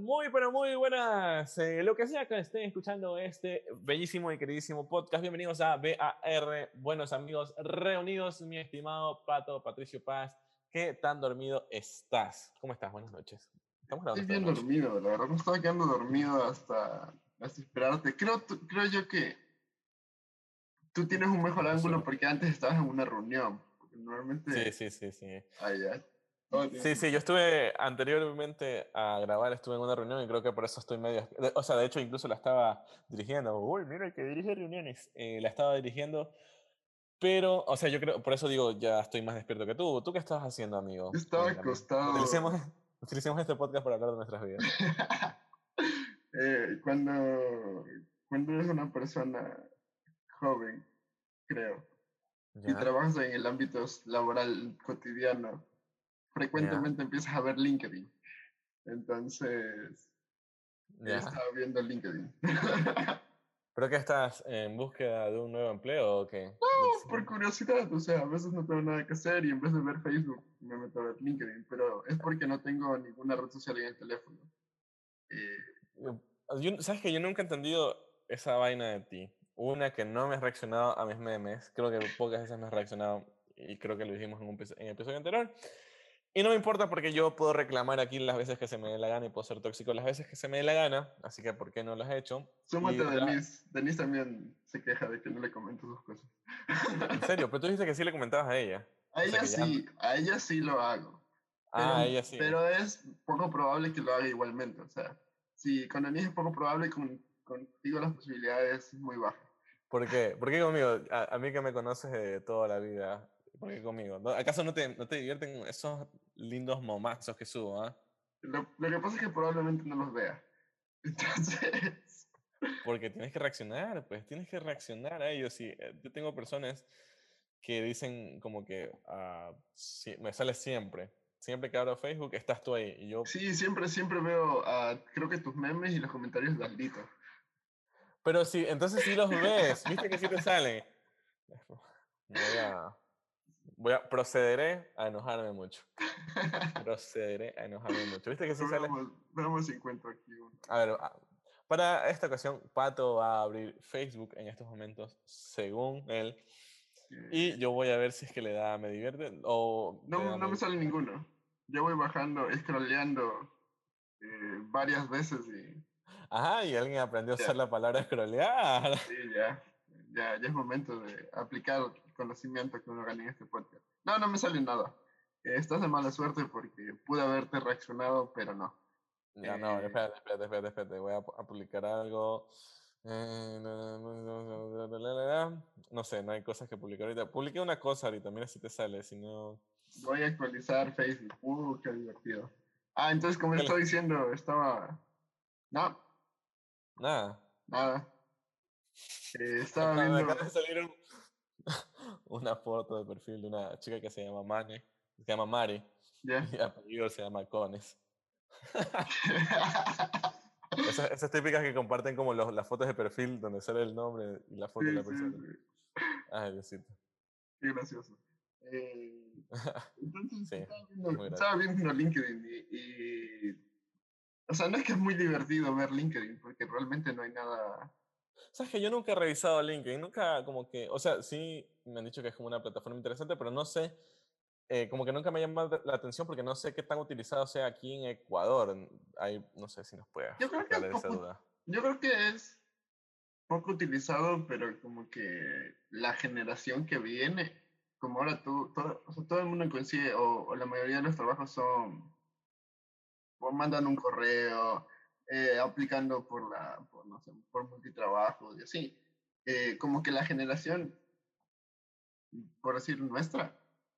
Muy, pero muy buenas. Eh, lo que sea que estén escuchando este bellísimo y queridísimo podcast, bienvenidos a BAR, buenos amigos reunidos, mi estimado Pato Patricio Paz. ¿Qué tan dormido estás? ¿Cómo estás? Buenas noches. Estoy bien dormido, la verdad me estaba quedando dormido hasta, hasta esperarte. Creo, creo yo que tú tienes un mejor ángulo porque antes estabas en una reunión. Normalmente... Sí, sí, sí, sí. Ah, ya. Sí, sí, yo estuve anteriormente a grabar, estuve en una reunión y creo que por eso estoy medio... O sea, de hecho incluso la estaba dirigiendo. Uy, mira que dirige reuniones. Eh, la estaba dirigiendo, pero, o sea, yo creo, por eso digo, ya estoy más despierto que tú. ¿Tú qué estabas haciendo, amigo? Estaba acostado. Utilicemos, utilicemos este podcast para hablar de nuestras vidas. eh, cuando, cuando eres una persona joven, creo, y trabajas en el ámbito laboral cotidiano, frecuentemente empiezas a ver LinkedIn. Entonces, ya estaba viendo LinkedIn. ¿Pero que estás en búsqueda de un nuevo empleo o qué? No, por curiosidad, o sea, a veces no tengo nada que hacer y en vez de ver Facebook me meto a ver LinkedIn, pero es porque no tengo ninguna red social en el teléfono. Eh, ¿Sabes que yo nunca he entendido esa vaina de ti? Una que no me has reaccionado a mis memes, creo que pocas veces me has reaccionado y creo que lo dijimos en un en el episodio anterior. Y no me importa porque yo puedo reclamar aquí las veces que se me dé la gana y puedo ser tóxico las veces que se me dé la gana, así que ¿por qué no lo has hecho? Súmate a Denise. Denise también se queja de que no le comento sus cosas. ¿En serio? Pero tú dijiste que sí le comentabas a ella. A ella sí, a ella sí lo hago. ah, a ella sí. Pero es poco probable que lo haga igualmente. O sea, si con Denise es poco probable, con, contigo las posibilidades es muy bajas. ¿Por qué? ¿Por qué conmigo? A, a mí que me conoces de toda la vida, ¿Por qué conmigo? ¿Acaso no te, no te divierten esos lindos momazos que subo? ¿ah? Lo, lo, que pasa es que probablemente no los vea. Entonces. Porque tienes que reaccionar, pues tienes que reaccionar a ellos. Y eh, yo tengo personas que dicen como que uh, me sale siempre. Siempre que abro Facebook estás tú ahí. Y yo... Sí, siempre, siempre veo, uh, creo que tus memes y los comentarios de Aldito. Pero sí, entonces sí los ves. ¿Viste que sí te salen? Voy a, Voy a, procederé a enojarme mucho. procederé a enojarme mucho. ¿Viste que sí sale? Veamos si encuentro aquí A ver, ah, para esta ocasión, Pato va a abrir Facebook en estos momentos, según él. Y yo voy a ver si es que le da me divierte o... No, no me sale ninguno. Yo voy bajando, scrolleando eh, varias veces y... Ajá, y alguien aprendió a usar la palabra scrollear. Sí, ya. Ya, ya es momento de aplicar conocimiento que uno gana en este podcast. No, no me sale nada. estás de mala suerte porque pude haberte reaccionado, pero no. Ya, no, eh, espérate, espérate, espérate, espérate. Voy a, publicar algo. no sé, no hay cosas que publicar ahorita. Publiqué una cosa ahorita, mira si te sale, si no... Voy a actualizar Facebook. Uh, qué divertido. Ah, entonces, como estoy diciendo, estaba... No. Nada. Nada. Eh, estaba viendo una foto de perfil de una chica que se llama Mane, se llama Mari, y el apellido se llama Cones. esas, esas, típicas que comparten como los, las fotos de perfil donde sale el nombre y la foto de la persona. Ay, Diosito. Qué gracioso. Eh, entonces, estaba, viendo, LinkedIn y, y, O sea, no es que es muy divertido ver LinkedIn, porque realmente no hay nada Sabes que yo nunca he revisado LinkedIn, nunca como que, o sea, sí me han dicho que es como una plataforma interesante, pero no sé, eh, como que nunca me ha llamado la atención porque no sé qué tan utilizado sea aquí en Ecuador. Ahí no sé si nos puede yo creo que esa duda. Yo creo que es poco utilizado, pero como que la generación que viene, como ahora tú, todo, o sea, todo el mundo coincide, o, o, la mayoría de los trabajos son, o mandan un correo, eh, aplicando por la, por, no sé, por multitrabajo y así. Eh, como que la generación, por decir nuestra,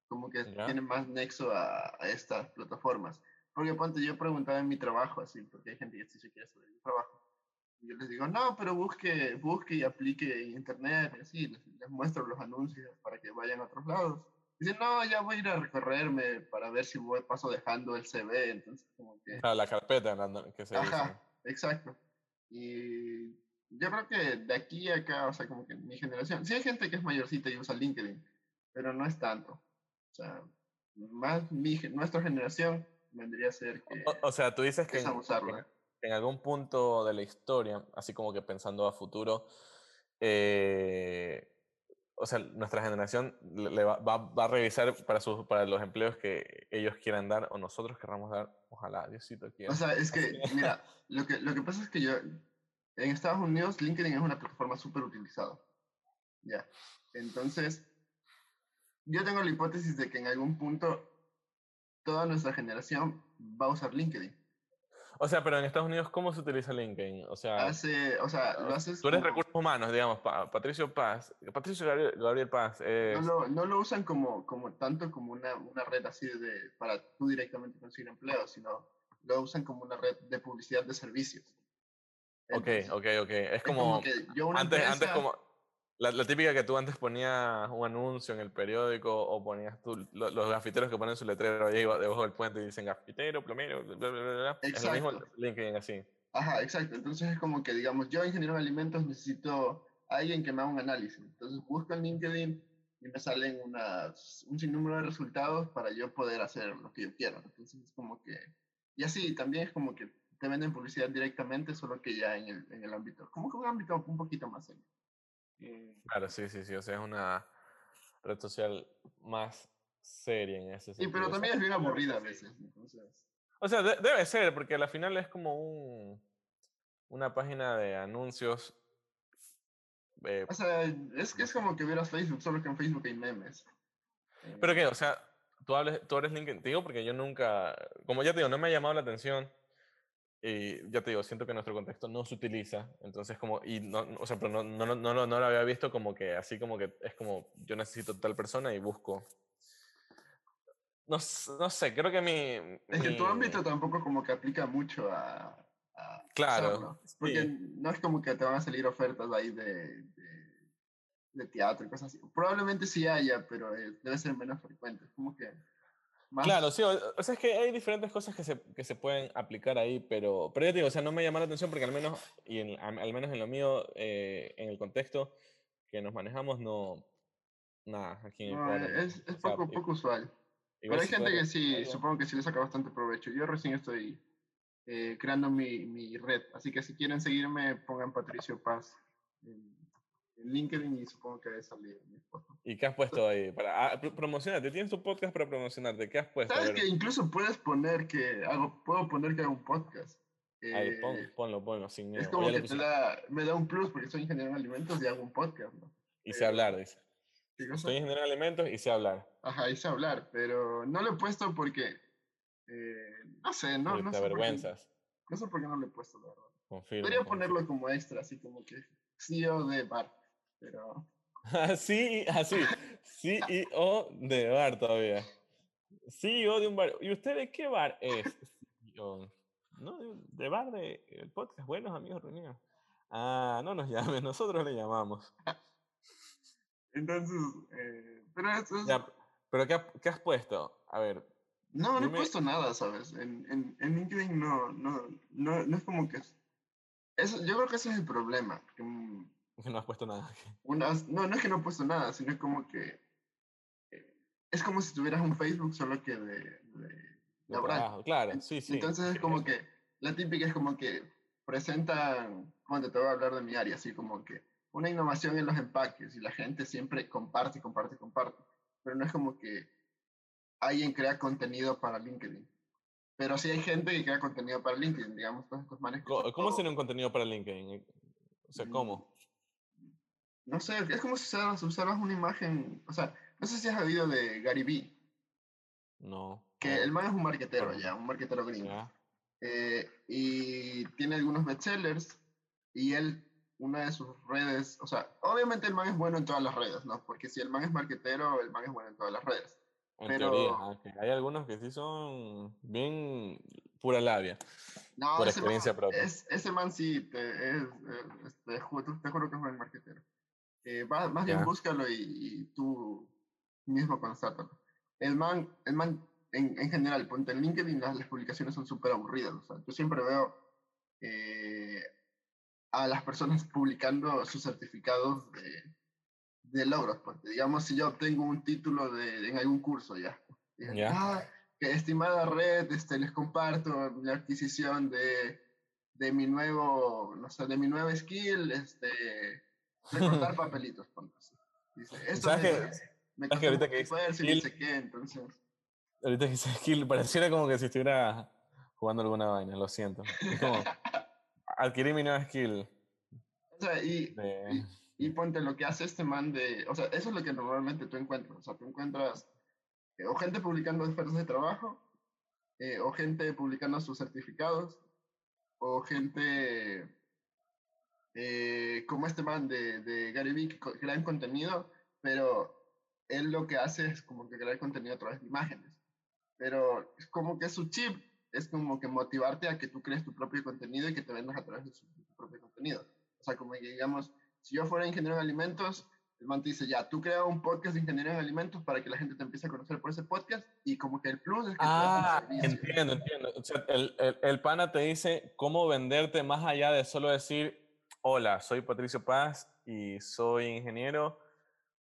como que tiene más nexo a, estas plataformas. Porque ponte, yo preguntaba en mi trabajo, así, porque hay gente que sí se quiere saber mi trabajo. Y yo les digo, no, pero busque, busque y aplique en internet, y así, les, muestro los anuncios para que vayan a otros lados. Dicen, no, ya voy a ir a recorrerme para ver si voy, paso dejando el CV, entonces como que... Ah, la carpeta que se Ajá, exacto. Y yo creo que de aquí a acá, o sea, como que mi generación, sí hay gente que es mayorcita y usa LinkedIn, pero no es tanto. O sea, más mi, nuestra generación vendría a ser que... O, sea, tú dices que en, en, algún punto de la historia, así como que pensando a futuro, eh, o sea, nuestra generación le va, va, a revisar para, sus, para los empleos que ellos quieran dar o nosotros querramos dar. Ojalá, Diosito quiera. O sea, es que, mira, lo que, lo que pasa es que yo, en Estados Unidos, LinkedIn es una plataforma súper utilizada. Ya. Entonces, yo tengo la hipótesis de que en algún punto toda nuestra generación va a usar LinkedIn. O sea, pero en Estados Unidos, ¿cómo se utiliza LinkedIn? O sea, Hace, o sea lo haces tú eres recursos humanos, digamos, Patricio Paz, Patricio Gabriel, Paz. No, lo, no, lo, usan como, como tanto como una, una red así de, para tú directamente conseguir empleo, sino lo usan como una red de publicidad de servicios. ok, ok, ok. Es como, que yo antes, antes como la, la, típica que tú antes ponías un anuncio en el periódico o ponías tú, los, gafiteros que ponen su letrero ahí debajo del puente y dicen gafitero, plomero, bla, bla, bla, Exacto. Es lo mismo LinkedIn así. Ajá, exacto. Entonces es como que, digamos, yo ingeniero de alimentos necesito a alguien que me haga un análisis. Entonces busco en LinkedIn y me salen unas, un sinnúmero de resultados para yo poder hacer lo que yo quiero. Entonces es como que... Y así también es como que te venden publicidad directamente, solo que ya en el, en el ámbito, como que un ámbito un poquito más serio. Eh, claro, sí, sí, sí. O sea, es una red social más seria en ese sentido. Sí, pero también es bien aburrida a veces. O sea, debe ser, porque al final es como un, una página de anuncios. Eh, o sea, es que es como que vieras Facebook, solo que en Facebook hay memes. ¿Pero qué? O sea, tú, hables, tú eres LinkedIn. Te digo porque yo nunca, como ya te digo, no me ha llamado la atención. Y ya te digo, siento que nuestro contexto no se utiliza, entonces como, y no, o sea, pero no, no, no, no, no lo había visto como que así como que es como yo necesito tal persona y busco. No, no sé, creo que mi... Es que tu ámbito tampoco como que aplica mucho a... claro. Porque no es como que te van a salir ofertas ahí de, de, teatro y cosas así. Probablemente sí haya, pero eh, debe ser menos frecuente. Como que... Claro, sí, o, sea, es que hay diferentes cosas que se, que se pueden aplicar ahí, pero, pero ya te digo, o sea, no me llama la atención porque al menos, y al menos en lo mío, eh, en el contexto que nos manejamos, no, nada, aquí en el Es, es poco, poco usual. Pero hay gente que sí, supongo que sí le saca bastante provecho. Yo recién estoy eh, creando mi, mi, red, así que si quieren seguirme, pongan Patricio Paz en LinkedIn y supongo que salir mi ¿Y qué has puesto ahí? Para ah, promocionarte, tienes tu podcast para promocionarte, ¿qué has puesto? Sabes que incluso puedes poner que hago, puedo poner que hago un podcast. Eh, ponlo, ponlo, sin miedo. Es como que te da, me da un plus porque soy ingeniero en alimentos y hago un podcast, ¿no? Y sé hablar, dice. Soy ingeniero en alimentos y sé hablar. Ajá, y sé hablar, pero no lo he puesto porque, eh, no sé, no, no te sé avergüenzas. no sé por qué no lo he puesto, la verdad. Confirmo, Podría ponerlo como extra, así como que CEO de bar pero... Así, así. CEO de bar todavía. CEO de un bar. ¿Y usted de qué bar es? No, de bar de el podcast. Buenos amigos reunidos. Ah, no nos llamen, nosotros le llamamos. Entonces, eh, pero pero ¿qué, ¿qué, has puesto? A ver. No, no he puesto nada, ¿sabes? En, en, en LinkedIn no, no, no, no, es como que... Eso, yo creo que ese es el problema. Que, mm, que no has puesto nada. no, no es que no he puesto nada, sino es como que. Eh, es como si tuvieras un Facebook, solo que de. de, claro, sí, sí. Entonces es como que. La típica es como que presentan. Cuando te voy a hablar de mi área, así como que. Una innovación en los empaques y la gente siempre comparte, comparte, comparte. Pero no es como que alguien crea contenido para LinkedIn. Pero sí hay gente que crea contenido para LinkedIn, digamos, todos estos manes. ¿Cómo, ¿cómo un contenido para LinkedIn? O sea, ¿cómo? No sé, es como si usaras, una imagen. O sea, no sé si has oído de Gary Vee. No. Que el man es un marquetero ya, un marquetero gringo. Eh, y tiene algunos bestsellers. Y él, una de sus redes. O sea, obviamente el man es bueno en todas las redes, ¿no? Porque si el man es marquetero, el man es bueno en todas las redes. En pero... teoría, hay algunos que sí son bien pura labia. No, por experiencia propia. ese man sí, te, es, te, juro, te juro que es buen marquetero. Eh, más bien búscalo y, tú mismo constátalo. El man, el man en, en general, ponte en LinkedIn, las, las publicaciones son súper aburridas. O sea, yo siempre veo eh, a las personas publicando sus certificados de, de logros. Digamos, si yo obtengo un título de, en algún curso ya, ya. Ah, que estimada red, este, les comparto la adquisición de, de mi nuevo, no sé, de mi nuevo skill, este, recortar papelitos, ponte así. Dice, esto ¿Sabes me, que- me sabes que ahorita que dice entonces... Ahorita que dice skill, pareciera como que si estuviera jugando alguna vaina, lo siento. Es como, adquirí mi nueva skill. O sea, y, de- y ponte lo que hace este man de, o sea, eso es lo que normalmente tú encuentras, o sea, tú encuentras eh, o gente publicando ofertas de trabajo, eh, o gente publicando sus certificados, o gente eh, como este man de, de Gary Vee que crean contenido, pero él lo que hace es como que crear contenido a través de imágenes, pero es como que su chip es como que motivarte a que tú crees tu propio contenido y que te vendas a través de su, de tu propio contenido. O sea, como que digamos, si yo fuera ingeniero en alimentos, el man te dice, ya, tú crea un podcast de ingeniería en alimentos para que la gente te empiece a conocer por ese podcast y como que el plus es que te Ah, servicio. entiendo, entiendo. O sea, el, el, el pana te dice cómo venderte más allá de solo decir, hola, soy Patricio Paz y soy ingeniero.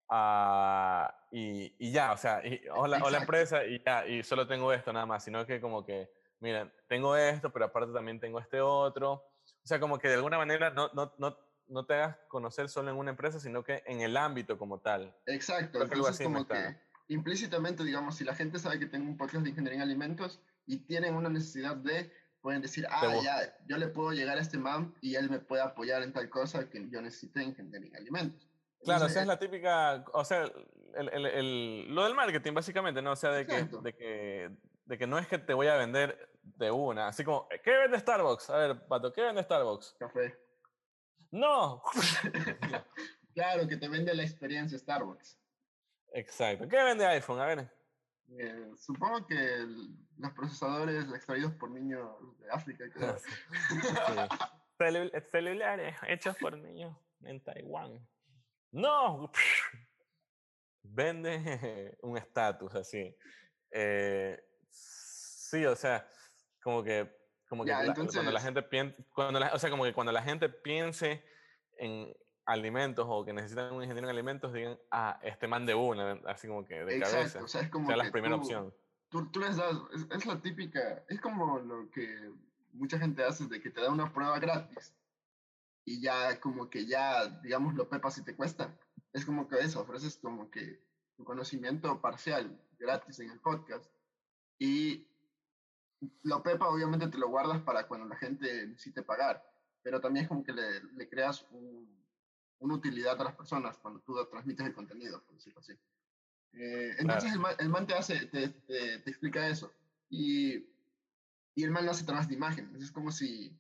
ah, y, y ya, o sea, y, hola, hola empresa y ya, y solo tengo esto nada más, sino que como que, miren, tengo esto, pero aparte también tengo este otro. O sea, como que de alguna manera no, no, no, no te hagas conocer solo en una empresa, sino que en el ámbito como tal. Exacto, entonces como que implícitamente, digamos, si la gente sabe que tengo un podcast de ingeniería en alimentos y tienen una necesidad de, pueden decir, ah, ya, yo le puedo llegar a este man y él me puede apoyar en tal cosa que yo necesite en en alimentos. Claro, esa es la típica, o sea, el, el- el- lo del marketing básicamente, ¿no? O sea, de que, de, que, de que no es que te voy a vender de una, así como, ¿qué vende Starbucks? A ver, Pato, ¿qué vende Starbucks? Café. No. Claro, que te vende la experiencia Starbucks. Exacto. ¿Qué vende iPhone? A ver. Eh, supongo que los procesadores extraídos por niños de África. creo. Sí. Celu- celulares hechos por niños en Taiwán. No. Vende un estatus así. Eh, sí, o sea, como que, como que la- cuando la gente piensa, cuando la- o sea, como que cuando la gente piense en alimentos o que necesitan un ingeniero en alimentos, digan, ah, este man de una, así como que de Exacto, cabeza. o sea, es como sea la primera tú- opción. Tú, tú les das, es, es la típica, es como lo que mucha gente hace de que te da una prueba gratis y ya como que ya, digamos, lo pepas y te cuesta. Es como que eso, ofreces como que tu conocimiento parcial gratis en el podcast y lo pepa obviamente te lo guardas para cuando la gente necesite pagar, pero también es como que le, le creas un- una utilidad a las personas cuando tú transmites el contenido, por decirlo así. Eh, entonces el, man, el man te hace, te, te, te explica eso. Y, y el man lo hace a través de imágenes. Es como si,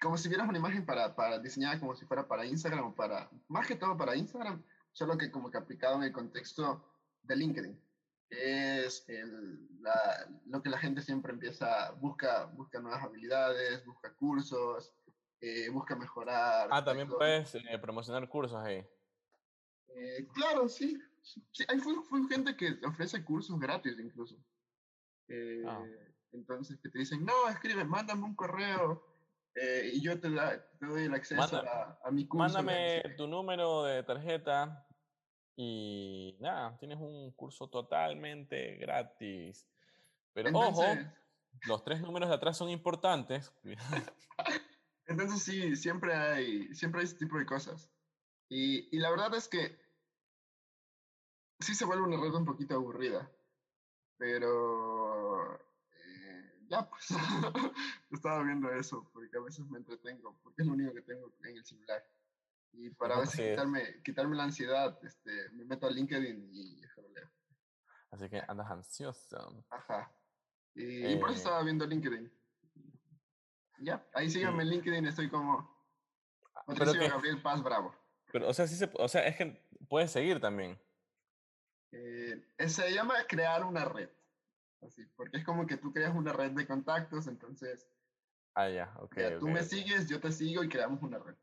como si vieras una imagen para, para diseñada como si fuera para Instagram o para, más que todo para Instagram, solo que como que aplicado en el contexto de LinkedIn. Es el, la, lo que la gente siempre empieza, busca, busca nuevas habilidades, busca cursos, eh, busca mejorar. Ah, también todo. puedes eh, promocionar cursos ahí. Eh, claro, sí. sí hay full, full gente que ofrece cursos gratis incluso. Eh, Ah. Entonces, que te dicen, no, escribe, mándame un correo eh, y yo te, da, te doy el acceso a, a mi curso. Mándame sé qué". tu número de tarjeta y nada, tienes un curso totalmente gratis. Pero ojo, los tres números de atrás son importantes. entonces sí, siempre hay, siempre hay ese tipo de cosas. Y, y la verdad es que sí se vuelve una red un poquito aburrida. Pero eh, ya, pues estaba viendo eso, porque a veces me entretengo, porque es lo único que tengo en el celular. Y para a veces quitarme, quitarme la ansiedad, este, me meto a LinkedIn y leo. Así que andas ansioso. Ajá. Y, y por eso Eh, estaba viendo LinkedIn. Ya, ahí síganme en LinkedIn, estoy como Pero Patricio Gabriel Paz Bravo. pero, o sea, sí se, o sea, es que puedes seguir también. Eh, se llama crear una red. Así, porque es como que tú creas una red de contactos, entonces Ah, ya, ok. ya, tú ok, me ok. sigues, yo te sigo y creamos una red.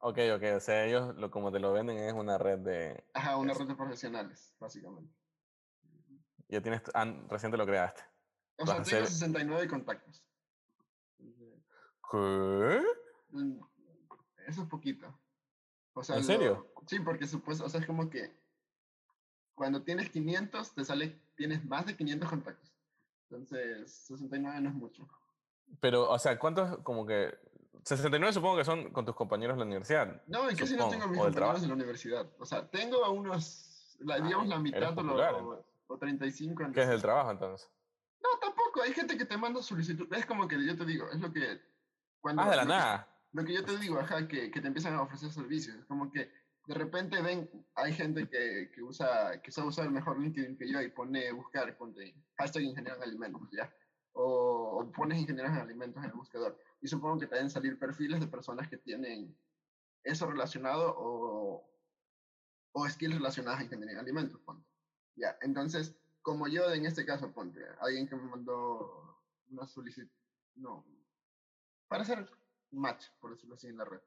Ok, ok, o sea, ellos lo, como te lo venden es una red de... Ajá, una Eso. red de profesionales, básicamente. Ya tienes, ah, recién te lo creaste. O sea, tengo hacer- 69 contactos. ¿Qué? mm, Eso es poquito. O sea, ¿En lo- serio? sí, porque supuesto, o sea, es como que cuando tienes 500, te sale, tienes más de 500 contactos. Entonces, 69 no es mucho. Pero, o sea, ¿cuántos, como que, 69 supongo que son con tus compañeros de la universidad? No, es que si no tengo mis compañeros de la universidad. O sea, tengo a unos, la, digamos, la mitad o, lo, o, 35. ¿Qué es del trabajo entonces? No, tampoco. Hay gente que te manda solicitud. Es como que yo te digo, es lo que... Cuando, ah, de la nada. lo que yo te digo, ajá, que, que te empiezan a ofrecer servicios. Es como que de repente ven, hay gente que, que, usa, que sabe usar mejor LinkedIn que yo y pone buscar, ponte hashtag ingeniero en alimentos, ¿ya? O, o pones ingenieros en alimentos en el buscador. Y supongo que te deben salir perfiles de personas que tienen eso relacionado o, o skills relacionadas a ingeniería en alimentos, ponte. Ya, entonces, como yo en este caso, ponte, alguien que me mandó una solicitud, no, para hacer match, por decirlo así, en la red.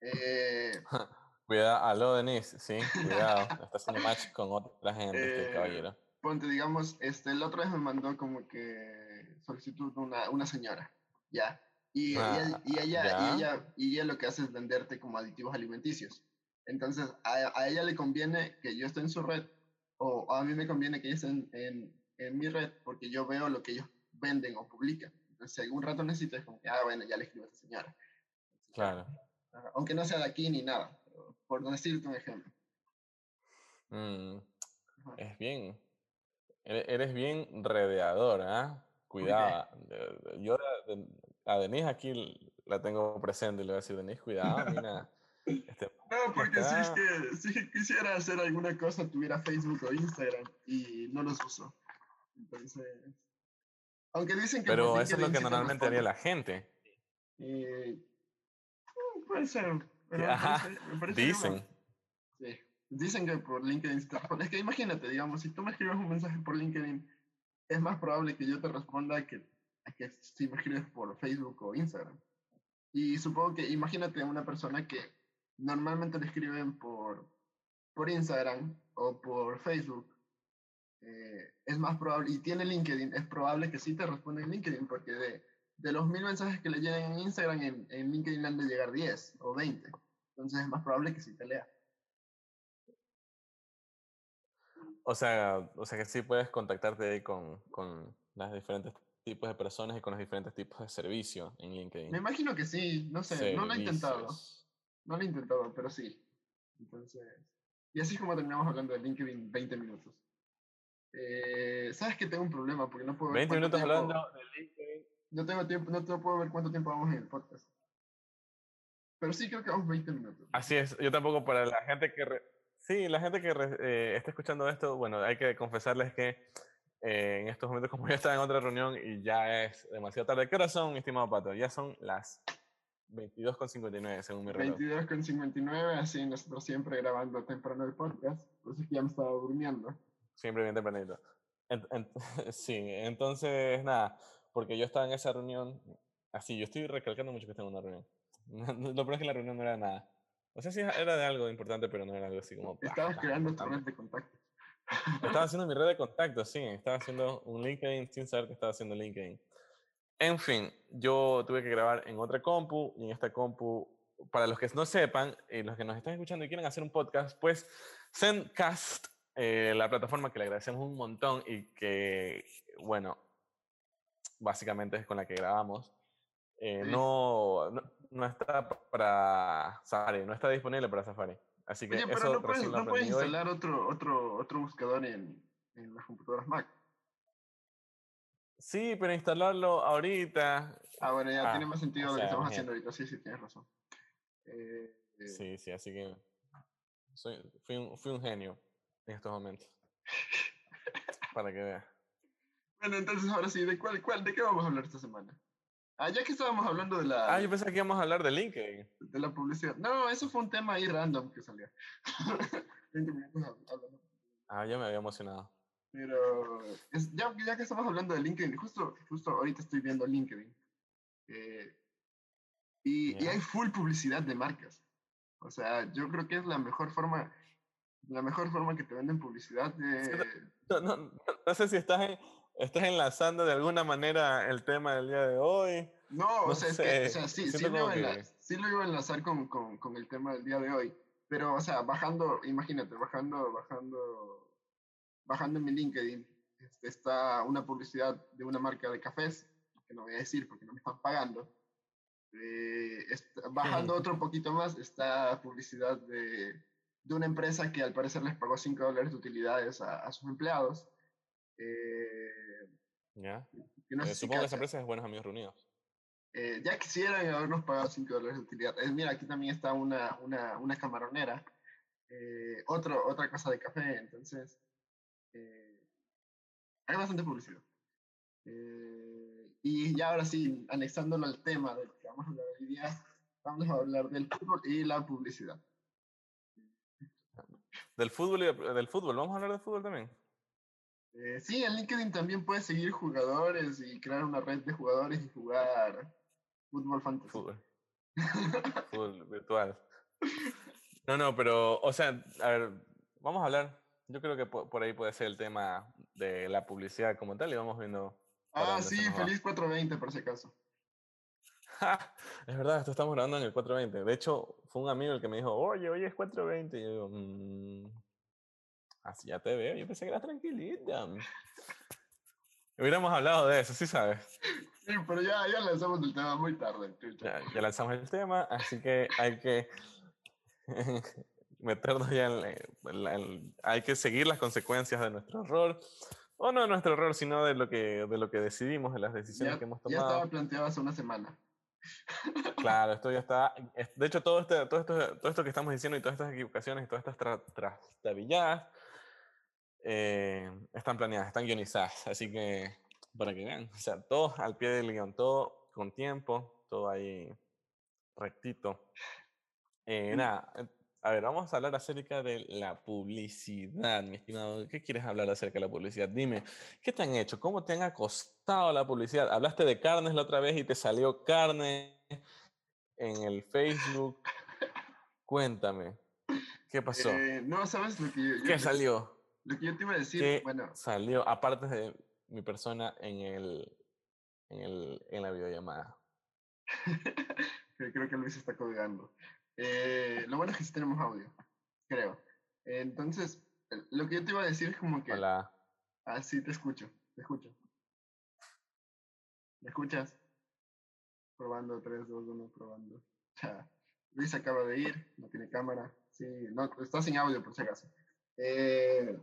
Eh, Cuidado, aló Denise, sí, cuidado, está haciendo match con otra gente, este caballero. Ponte, digamos, este, el otro vez me mandó como que solicitud una, una señora, ¿ya? Y, ella, y, ella, y, ella, y ella lo que hace es venderte como aditivos alimenticios. Entonces, a, a, ella le conviene que yo esté en su red, o a mí me conviene que ella esté en, en, en mi red, porque yo veo lo que ellos venden o publican. Entonces, si algún rato necesito, es como que, ah, bueno, ya le escribo a esa señora. Claro. Aunque no sea de aquí ni nada por decirte un ejemplo. Mm, es bien, eres bien redeador, ¿ah? Cuidado. Yo a Denise aquí la tengo presente y le voy a decir, Denise, cuidado, mira. Este, no, porque si es que si quisiera hacer alguna cosa, tuviera Facebook o Instagram y no los uso. Entonces, aunque dicen que... Pero eso es lo que normalmente haría la gente. Eh, mm, puede ser, dicen. Sí. Dicen que por LinkedIn. Es que imagínate, digamos, si tú me escribes un mensaje por LinkedIn, es más probable que yo te responda que, que si me escribes por Facebook o Instagram. Y supongo que, imagínate a una persona que normalmente le escriben por, por Instagram o por Facebook. Eh, es más probable, y tiene LinkedIn, es probable que sí te responda en LinkedIn, porque de, de los mil mensajes que le llegan en Instagram, en, en LinkedIn han de llegar 10 o 20. Entonces es más probable que sí te lea. O sea, o sea que sí puedes contactarte ahí con, con los diferentes tipos de personas y con los diferentes tipos de servicios en LinkedIn. Me imagino que sí, no sé, no lo he intentado. No lo he intentado, pero sí. Entonces, y así es como terminamos hablando de LinkedIn 20 minutos. Eh, ¿Sabes que tengo un problema? Porque no puedo ver 20 minutos hablando de LinkedIn no tengo tiempo, no, puedo ver cuánto tiempo vamos en el podcast. Pero sí creo que vamos 20 minutos. Así es, yo tampoco para la gente que... Sí, la gente que eh, está escuchando esto, bueno, hay que confesarles que eh, en estos momentos, como ya estaba en otra reunión y ya es demasiado tarde. ¿Qué hora son, estimado Pato? Ya son las 22.59 según mi reloj. 22.59, así nosotros siempre grabando temprano el podcast, por eso ya me estaba durmiendo. Siempre bien tempranito. sí, entonces nada, porque yo estaba en esa reunión, así, yo estoy recalcando mucho que estaba en una reunión. Lo peor es que la reunión no era nada. O sea, sí era de algo importante, pero no era algo así como... Estabas creando tu red de contactos. Estaba haciendo mi red de contactos, sí. Estaba haciendo un LinkedIn sin saber que estaba haciendo LinkedIn. En fin, yo tuve que grabar en otra compu y en esta compu, para los que no sepan y los que nos están escuchando y quieren hacer un podcast, pues Sendcast, eh, la plataforma que le agradecemos un montón y que, bueno, básicamente es con la que grabamos, eh, no, no, está para Safari, no está disponible para Safari. Así que Oye, pero eso no puedes, no puedes instalar otro, otro, otro buscador en, en las computadoras Mac. Sí, pero instalarlo ahorita. Ah, bueno, ya tiene ah, más sentido lo que estamos haciendo ahorita. Sí, sí, tienes razón. Eh, eh. Sí, sí, así que soy, fui, un, fui un genio en estos momentos. para que veas. Bueno, entonces ahora sí, ¿de cuál, cuál, de qué vamos a hablar esta semana? Ah, ya que estábamos hablando de la... Ah, yo pensé que íbamos a hablar de LinkedIn. De la publicidad. No, eso fue un tema ahí random que salió. 20 minutos hablando. Ah, ya me había emocionado. Pero ya, ya, que estamos hablando de LinkedIn, justo, justo ahorita estoy viendo LinkedIn. Eh, y, y, hay full publicidad de marcas. O sea, yo creo que es la mejor forma, la mejor forma que te venden publicidad. De... No, no, no, no sé si estás en ¿Estás enlazando de alguna manera el tema del día de hoy? No, o, sea, o sea, sí, sí lo, sí lo, iba a enlazar con, con, con, el tema del día de hoy. Pero, o sea, bajando, imagínate, bajando, bajando bajando en mi LinkedIn, este, está una publicidad de una marca de cafés, que no voy a decir porque no me están pagando. Eh, bajando otro poquito más está publicidad de, de, una empresa que al parecer les pagó 5 dólares de utilidades a, sus empleados. Eh, ya. Eh, supongo que esa empresa es Buenos Amigos Reunidos. Eh, ya quisieran habernos pagado 5 dólares de utilidad. mira, aquí también está una, una, una camaronera, otro, otra casa de café, entonces hay bastante publicidad. Y ya ahora sí, anexándolo al tema del que vamos a hablar hoy día, vamos a hablar del fútbol y la publicidad. Del fútbol y del fútbol, ¿vamos a hablar de fútbol también? Eh, sí, en LinkedIn también puedes seguir jugadores y crear una red de jugadores y jugar fútbol fantasy. Fútbol. fútbol virtual. No, no, pero, o sea, a ver, vamos a hablar. Yo creo que por ahí puede ser el tema de la publicidad como tal y vamos viendo Ah, sí, feliz 420 por si acaso. es verdad, esto estamos grabando en el 420. De hecho, fue un amigo el que me dijo, oye, hoy es 420. Y yo digo, mmm, así ya te veo. Yo pensé que eras tranquilita. Hubiéramos hablado de eso, sí sabes. Sí, pero ya, ya lanzamos el tema muy tarde. Ya, ya lanzamos el tema, así que hay que meternos ya en, Hay que seguir las consecuencias de nuestro error. O no de nuestro error, sino de lo que, de lo que decidimos, de las decisiones que hemos tomado. Ya estaba planteado hace una semana. Claro, esto ya está. De hecho, todo, este, todo, esto, todo esto que estamos diciendo y todas estas equivocaciones y todas estas trastabilladas eh, están planeadas, están guionizadas. Así que, para que vean, o sea, todo al pie del guion, todo con tiempo, todo ahí rectito. Eh, nada, a ver, vamos a hablar acerca de la publicidad, mi estimado. ¿Qué quieres hablar acerca de la publicidad? Dime, ¿qué te han hecho? ¿Cómo te han acostado la publicidad? Hablaste de carnes la otra vez y te salió carne en el Facebook. Cuéntame, ¿qué pasó? Eh, no, ¿sabes lo que yo, ¿Qué salió? Lo que yo te iba a decir, ¿Qué bueno. Salió, aparte de mi persona en, el, en, el, en la videollamada. Creo que Luis está colgando. Eh, lo bueno es que sí tenemos audio, creo. Entonces, lo que yo te iba a decir es como que... Hola. Ah, sí, te escucho, te escucho. ¿Me escuchas? Probando, 3, 2, 1, probando. Ya. Luis acaba de ir, no tiene cámara. Sí, no, está sin audio por si acaso. Eh,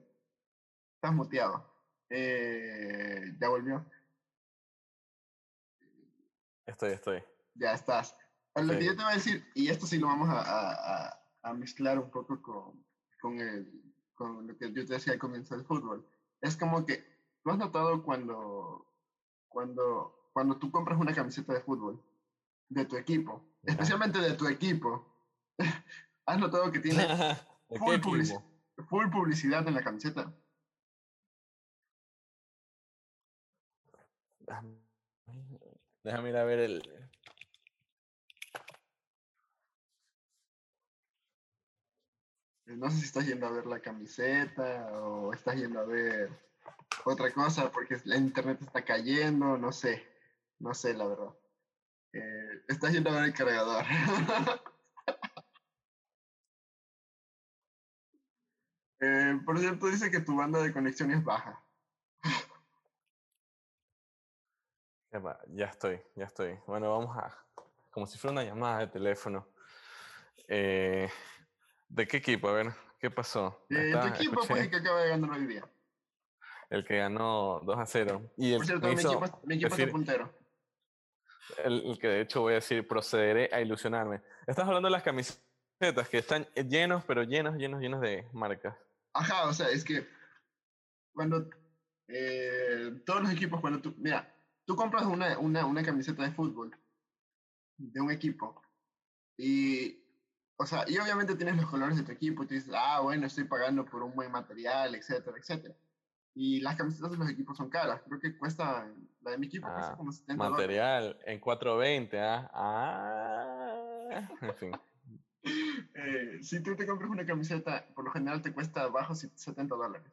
estás muteado. Eh, ¿Ya volvió? Estoy, estoy. Ya estás. Lo que yo te voy a decir, y esto sí lo vamos a, a, a mezclar un poco con, con, el, con, lo que yo te decía al comienzo del fútbol, es como que tú has notado cuando, cuando, cuando tú compras una camiseta de fútbol de tu equipo, especialmente de tu equipo, has notado que tiene full, full publicidad en la camiseta. Déjame ir a ver el, no sé si estás yendo a ver la camiseta o estás yendo a ver otra cosa porque la internet está cayendo, no sé, no sé la verdad. Eh, estás yendo a ver el cargador. Eh, por cierto, dice que tu banda de conexión es baja. Ya estoy, ya estoy. Bueno, vamos a, como si fuera una llamada de teléfono. Eh, ¿De qué equipo? A ver, ¿qué pasó? Eh, tu equipo fue el que acaba de ganar hoy día. El que ganó 2 a 0. Y el, Por cierto, mi equipo, mi equipo es el puntero. El, que de hecho voy a decir, procederé a ilusionarme. Estás hablando de las camisetas que están llenos, pero llenos, llenos, llenos de marcas. Ajá, o sea, es que cuando eh, todos los equipos, cuando tú, mira, tú compras una, una, una camiseta de fútbol de un equipo y o sea, y obviamente tienes los colores de tu equipo y tú dices, ah, bueno, estoy pagando por un buen material, etcétera, etcétera. Y las camisetas de los equipos son caras. Creo que cuesta, la de mi equipo cuesta ah, como 70 Material en 420, ¿ah? Ah, en fin. eh, si tú te compras una camiseta, por lo general te cuesta bajo 70 dólares.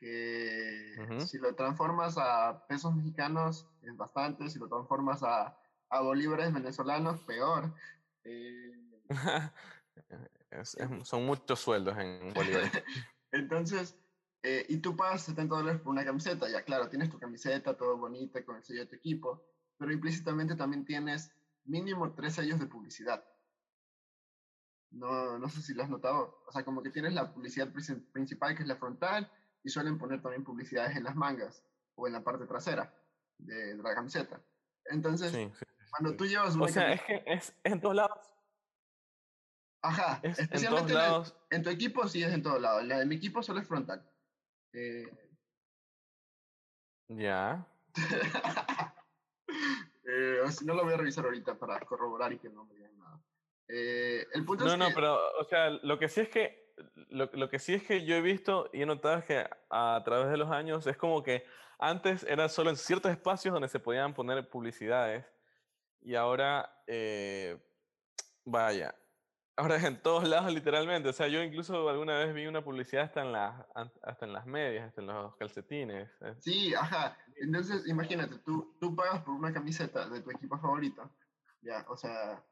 Que si lo transformas a pesos mexicanos es bastante, si lo transformas a, a bolívares venezolanos, peor. Eh, son muchos sueldos en Bolívar. Entonces, eh, y tú pagas 70 dólares por una camiseta, ya claro, tienes tu camiseta, todo bonito, con el sello de tu equipo, pero implícitamente también tienes mínimo tres sellos de publicidad. No, no sé si lo has notado. O sea, como que tienes la publicidad principal, que es la frontal, y suelen poner también publicidades en las mangas o en la parte trasera de, la camiseta. Entonces, cuando tú llevas una O sea, es que es en todos lados. Ajá, especialmente en, tu equipo sí es en todos lados. La de mi equipo solo es frontal. Eh... Ya. eh, no lo voy a revisar ahorita para corroborar y que no me digan nada. Eh, el punto no, es no, pero, o sea, lo que sí es que lo, lo, que sí es que yo he visto y he notado que a través de los años es como que antes era solo en ciertos espacios donde se podían poner publicidades y ahora, eh, vaya, ahora es en todos lados literalmente. O sea, yo incluso alguna vez vi una publicidad hasta en las, hasta en las medias, hasta en los calcetines. Eh. Sí, ajá. Entonces, imagínate, tú, tú pagas por una camiseta de tu equipo favorito, ya, o sea,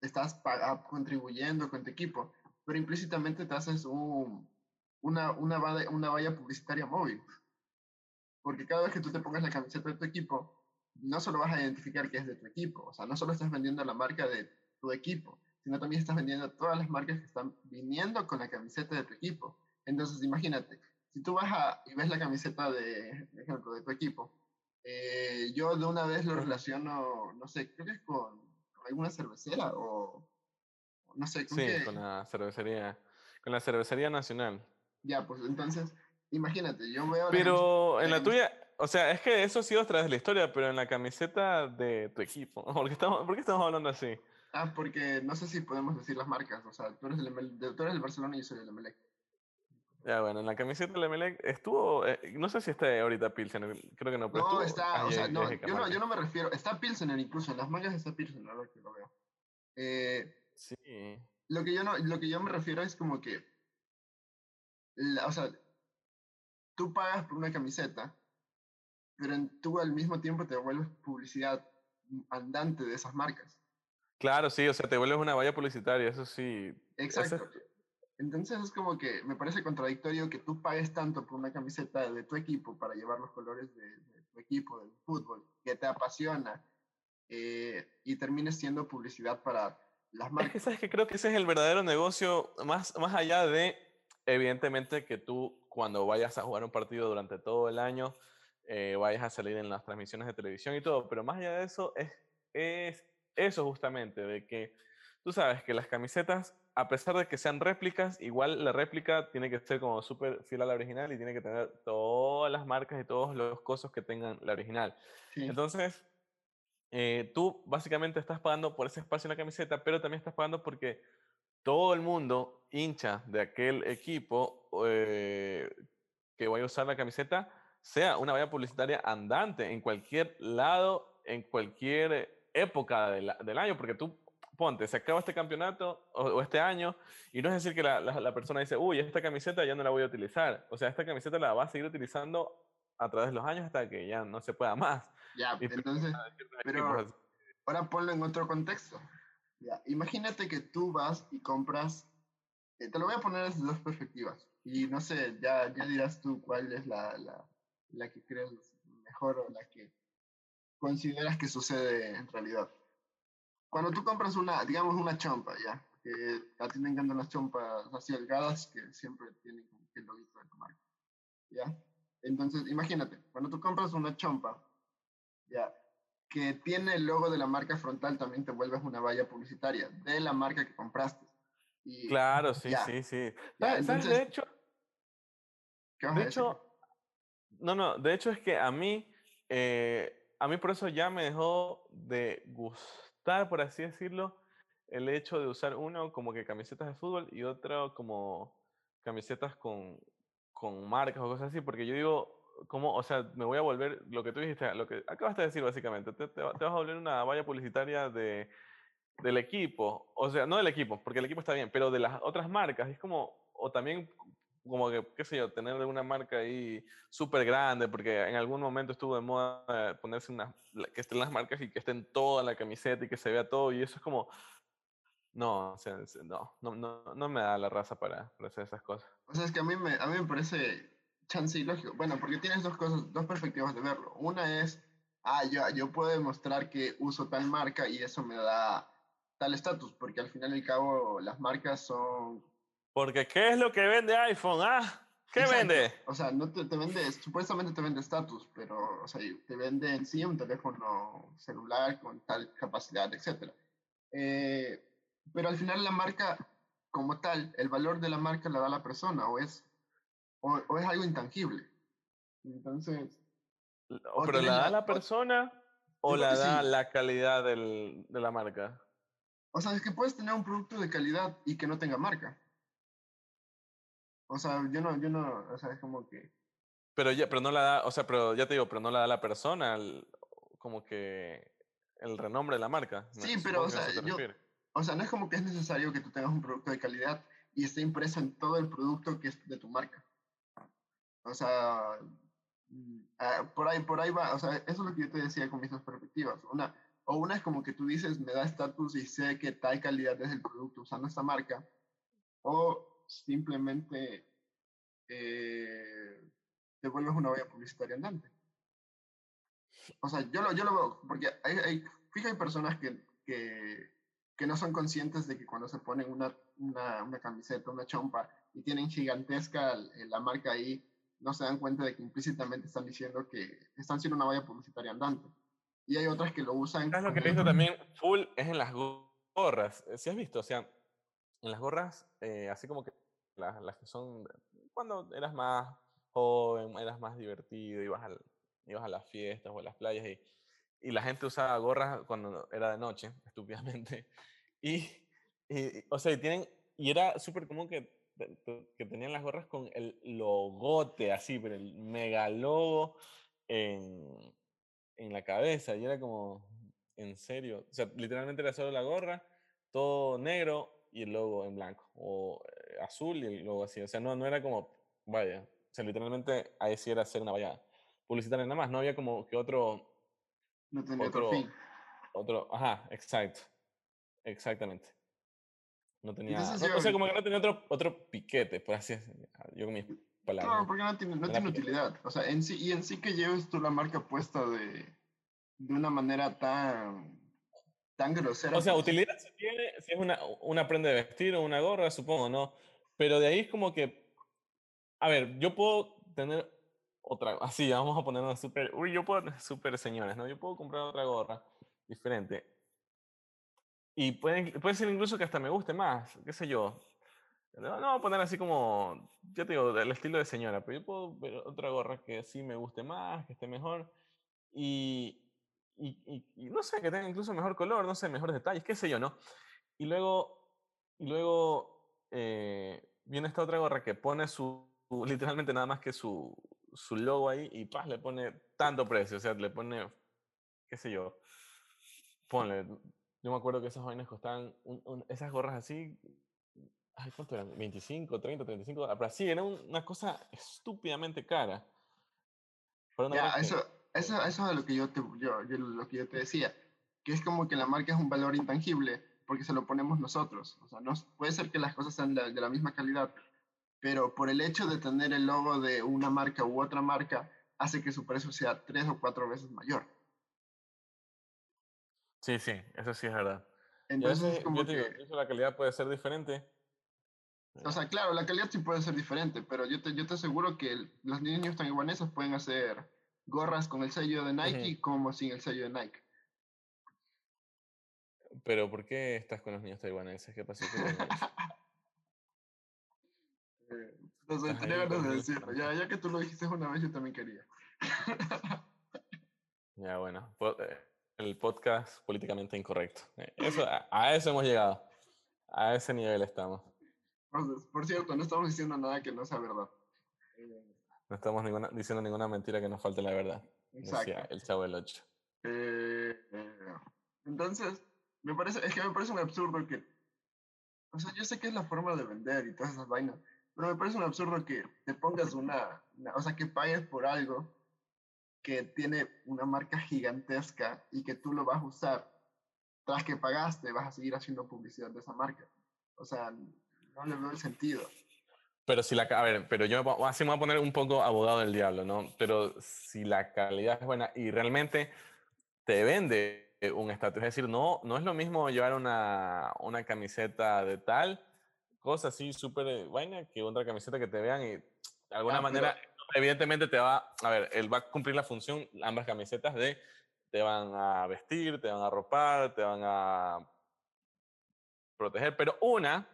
estás contribuyendo con tu equipo pero implícitamente te haces un, una, una, valla, una valla publicitaria móvil. Porque cada vez que tú te pongas la camiseta de tu equipo, no solo vas a identificar que es de tu equipo, o sea, no solo estás vendiendo la marca de tu equipo, sino también estás vendiendo todas las marcas que están viniendo con la camiseta de tu equipo. Entonces, imagínate, si tú vas a, y ves la camiseta de, ejemplo, de tu equipo, eh, yo de una vez lo relaciono, no sé, creo que es con alguna cervecera o no sé, ¿con Sí, con la cervecería, con la cervecería nacional. Ya, pues entonces, imagínate, yo veo... Pero en la tuya, o sea, es que eso ha sido de la historia, pero en la camiseta de tu equipo. ¿Por qué estamos, ¿por qué estamos hablando así? Ah, porque no sé si podemos decir las marcas. O sea, tú eres el, tú eres el Barcelona y yo soy el Emelec. Ya, bueno, en la camiseta del Emelec estuvo, eh, no sé si está ahorita Pilsener, creo que no. Pero no, está, o sea, no yo, no, yo no me refiero, está Pilsener incluso, en las mangas está Pilsener, ahora que lo veo. Eh, Sí. Lo que yo, no, lo que yo me refiero es como que, o sea, tú pagas por una camiseta, pero tú al mismo tiempo te vuelves publicidad andante de esas marcas. Claro, sí, o sea, te vuelves una valla publicitaria, eso sí. Exacto. Entonces es como que me parece contradictorio que tú pagues tanto por una camiseta de tu equipo para llevar los colores de, tu equipo, del fútbol, que te apasiona, eh, y termines siendo publicidad para es que sabes que creo que ese es el verdadero negocio, más, más allá de, evidentemente, que tú cuando vayas a jugar un partido durante todo el año, eh, vayas a salir en las transmisiones de televisión y todo, pero más allá de eso, es, es eso justamente, de que tú sabes que las camisetas, a pesar de que sean réplicas, igual la réplica tiene que ser como súper fiel a la original y tiene que tener todas las marcas y todos los cosas que tengan la original. Entonces, eh, tú básicamente estás pagando por ese espacio en la camiseta, pero también estás pagando porque todo el mundo hincha de aquel equipo eh, que vaya a usar la camiseta sea una valla publicitaria andante en cualquier lado, en cualquier época del año, porque tú ponte, se acaba este campeonato o, este año y no es decir que la, la, persona dice, uy, esta camiseta ya no la voy a utilizar. O sea, esta camiseta la va a seguir utilizando a través de los años hasta que ya no se pueda más. Ya, entonces, pero ahora ponlo en otro contexto. Ya, imagínate que tú vas y compras, eh, te lo voy a poner desde dos perspectivas, y no sé, ya, ya dirás tú cuál es la, la, la que crees mejor o la que consideras que sucede en realidad. Cuando tú compras una, digamos, una chompa, ya, que a ti me encantan las chompas así delgadas que siempre tienen como que el loguito de la marca, ¿ya? Entonces, imagínate, cuando tú compras una chompa, ya, que tiene el logo de la marca frontal, también te vuelves una valla publicitaria de la marca que compraste. Y, claro, sí, sí, sí. de hecho, de hecho, no, no, de hecho es que a mí, eh, a mí por eso ya me dejó de gustar, por así decirlo, el hecho de usar uno como que camisetas de fútbol y otro como camisetas con, con marcas o cosas así, porque yo digo, ¿cómo? O sea, me voy a volver, lo que tú dijiste, lo que acabaste de decir básicamente, te, te, vas a volver una valla publicitaria de, del equipo, o sea, no del equipo, porque el equipo está bien, pero de las otras marcas, es como, o también como que, qué sé yo, tener una marca ahí súper grande, porque en algún momento estuvo de moda ponerse unas, que estén las marcas y que estén toda la camiseta y que se vea todo, y eso es como, no, o sea, no, no, no, no me da la raza para, hacer esas cosas. O sea, es que a mí me, a mí me parece chance y lógico. Bueno, porque tienes dos cosas, dos perspectivas de verlo. Una es, ah, ya, yo puedo demostrar que uso tal marca y eso me da tal estatus, porque al final y al cabo las marcas son... Porque ¿qué es lo que vende iPhone? Ah, ¿qué vende? O sea, no te, te vende, supuestamente te vende estatus, pero, o sea, te vende en sí un teléfono celular con tal capacidad, etc. Eh, pero al final la marca como tal, el valor de la marca la da la persona o es, o, es algo intangible. Entonces... ¿Pero la da la persona o la da la calidad del, de la marca? O sea, es que puedes tener un producto de calidad y que no tenga marca. O sea, yo no, yo no, o sea, es como que... Pero ya, pero no la da, o sea, pero ya te digo, pero no la da la persona, como que el renombre de la marca. Sí, pero, o sea, yo, o sea, no es como que es necesario que tú tengas un producto de calidad y esté impreso en todo el producto que es de tu marca. O sea, mm, ah, por ahí, por ahí va, o sea, eso es lo que yo te decía con mis dos perspectivas. Una, o una es como que tú dices, me da estatus y sé que tal calidad es el producto usando esta marca, o simplemente eh, te vuelves una valla publicitaria andante. O sea, yo lo, yo lo veo, porque hay, hay, hay personas que, que que no son conscientes de que cuando se ponen una, una, una camiseta, una chompa y tienen gigantesca la marca ahí, no se dan cuenta de que implícitamente están diciendo que están siendo una valla publicitaria andante. Y hay otras que lo usan. Es lo que he visto también full es en las gorras. Si has visto, o sea, en las gorras, eh, así como que las, las, que son cuando eras más joven, eras más divertido, ibas, al, ibas a las fiestas o a las playas y y la gente usaba gorras cuando era de noche, estúpidamente. Y, o sea, y tienen, y era súper común que, que tenían las gorras con el logote así, pero el mega logo en, en la cabeza. Y era como, en serio. O sea, literalmente era solo la gorra, todo negro y el logo en blanco. O eh, azul y el logo así. O sea, no, no era como, vaya. O sea, literalmente ahí sí era hacer una valla publicitaria nada más. No había como que otro no tenía otro, fin. Otro, ajá, exacto. Exactamente. No tenía. o sea, como que no tenía otro, otro piquete, por así. Yo con mis palabras. No, porque no tiene, no tiene utilidad. O sea, en sí, y en sí que lleves tú la marca puesta de, de una manera tan, tan grosera. O sea, utilidad se tiene si es una, una prenda de vestir o una gorra, supongo, ¿no? Pero de ahí es como que. A ver, yo puedo tener otra, así, vamos a poner una super, uy, yo puedo, super señores, ¿no? Yo puedo comprar otra gorra diferente. Y puede, puede ser incluso que hasta me guste más, qué sé yo. No, no voy a poner así como, yo te digo, el estilo de señora, pero yo puedo ver otra gorra que sí me guste más, que esté mejor. Y, y, y, no sé, que tenga incluso mejor color, no sé, mejores detalles, qué sé yo, ¿no? Y luego, y luego eh, viene esta otra gorra que pone su, literalmente nada más que su, su logo ahí y paz, le pone tanto precio, o sea, le pone, qué sé yo, ponle, yo me acuerdo que esas vainas costaban, esas gorras así, ay, ¿cuánto eran? 25, 30, 35 pero sí, era una cosa estúpidamente cara. Ya, eso, eso, eso es lo que yo te, yo, lo que yo te decía, que es como que la marca es un valor intangible porque se lo ponemos nosotros. O sea, no, puede ser que las cosas sean de la misma calidad, pero por el hecho de tener el logo de una marca u otra marca, hace que su precio sea tres o cuatro veces mayor. Sí, sí, eso sí es verdad. Entonces, como que, eso la calidad puede ser diferente. O sea, claro, la calidad sí puede ser diferente, pero yo te, yo te aseguro que los niños taiwaneses pueden hacer gorras con el sello de Nike como sin el sello de Nike. Pero ¿por qué estás con los niños taiwaneses? ¿Qué pasó con No sé, tenía ganas de decirlo. Ya, ya que tú lo dijiste una vez, yo también quería. ya, bueno. Eh, el podcast políticamente incorrecto. Eh, eso, a, eso hemos llegado. A ese nivel estamos. por cierto, no estamos diciendo nada que no sea verdad. No estamos ninguna, diciendo ninguna mentira que nos falte la verdad. Exacto. el chavo del 8. Eh, entonces, me parece, es que me parece un absurdo que. O sea, yo sé que es la forma de vender y todas esas vainas, pero me parece un absurdo que te pongas una, o sea, que pagues por algo que tiene una marca gigantesca y que tú lo vas a usar. Tras que pagaste, vas a seguir haciendo publicidad de esa marca. O sea, no le veo el sentido. Pero si la, a ver, pero yo así me voy a poner un poco abogado del diablo, ¿no? Pero si la calidad es buena y realmente te vende un estatus, es decir, no, no es lo mismo llevar una, una camiseta de tal cosa así súper vaina que otra camiseta que te vean y de alguna ah, manera, evidentemente te va, a ver, él va a cumplir la función, ambas camisetas de te van a vestir, te van a ropar, te van a proteger, pero una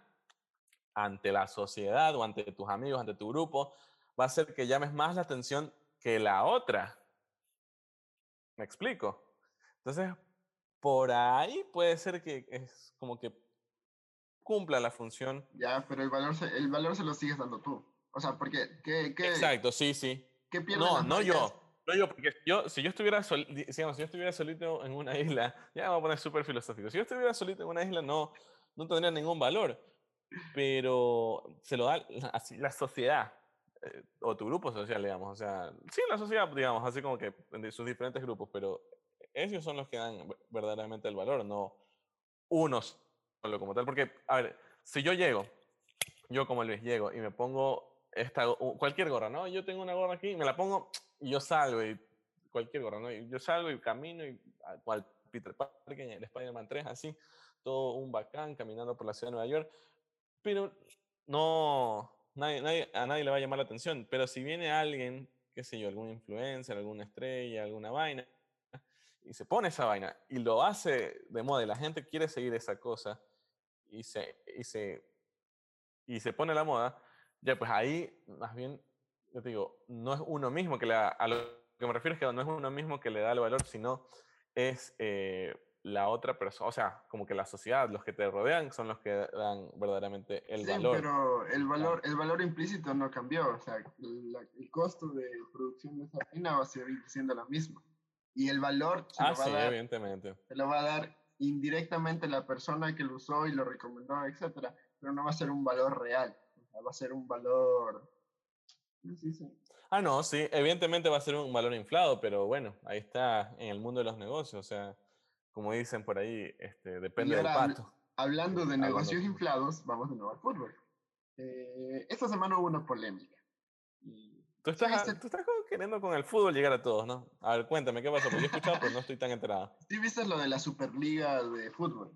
ante la sociedad o ante tus amigos, ante tu grupo, va a ser que llames más la atención que la otra. ¿Me explico? Entonces, por ahí puede ser que es como que cumpla la función. Ya, pero el valor se, el valor se lo sigues dando tú. O sea, porque... ¿qué, qué, Exacto, sí, sí. ¿Qué no, no yo. No yo, porque yo, si yo estuviera digamos, si yo estuviera solito en una isla, ya me voy a poner súper filosófico, si yo estuviera solito en una isla no, no tendría ningún valor pero se lo da así, la sociedad eh, o tu grupo social, digamos. O sea, sí, la sociedad, digamos, así como que sus diferentes grupos, pero ellos son los que dan verdaderamente el valor, no unos como tal. Porque, a ver, si yo llego, yo como Luis llego y me pongo esta, cualquier gorra, ¿no? Yo tengo una gorra aquí, me la pongo y yo salgo y cualquier gorra, ¿no? yo salgo y camino y cual Peter Parker, el Spider-Man 3, así, todo un bacán caminando por la ciudad de Nueva York pero no, nadie, a nadie le va a llamar la atención. Pero si viene alguien, qué sé yo, algún influencer, alguna estrella, alguna vaina, y se pone esa vaina y lo hace de moda y la gente quiere seguir esa cosa y se, y se, y se pone la moda, ya pues ahí más bien, yo te digo, no es uno mismo que le da, a lo que me refiero es que no es uno mismo que le da el valor, sino es eh, la otra persona, o sea, como que la sociedad, los que te rodean son los que dan verdaderamente el sí, valor. pero el valor, el valor implícito no cambió, o sea, el costo de producción de esa harina va a seguir siendo la misma. Y el valor se, ah, lo, va a dar, evidentemente. se lo va a dar indirectamente la persona que lo usó y lo recomendó, etcétera, pero no va a ser un valor real, va a ser un valor... Sí. Ah, no, sí, evidentemente va a ser un valor inflado, pero bueno, ahí está en el mundo de los negocios, o sea, como dicen por ahí, este, depende del pato. Hablando de negocios inflados, vamos de nuevo al fútbol. Eh, esta semana hubo una polémica. Tú estás, tú estás queriendo con el fútbol llegar a todos, ¿no? A ver, cuéntame, ¿qué pasó? Porque yo he escuchado, pero no estoy tan enterado. ¿Sí viste lo de la Superliga de fútbol?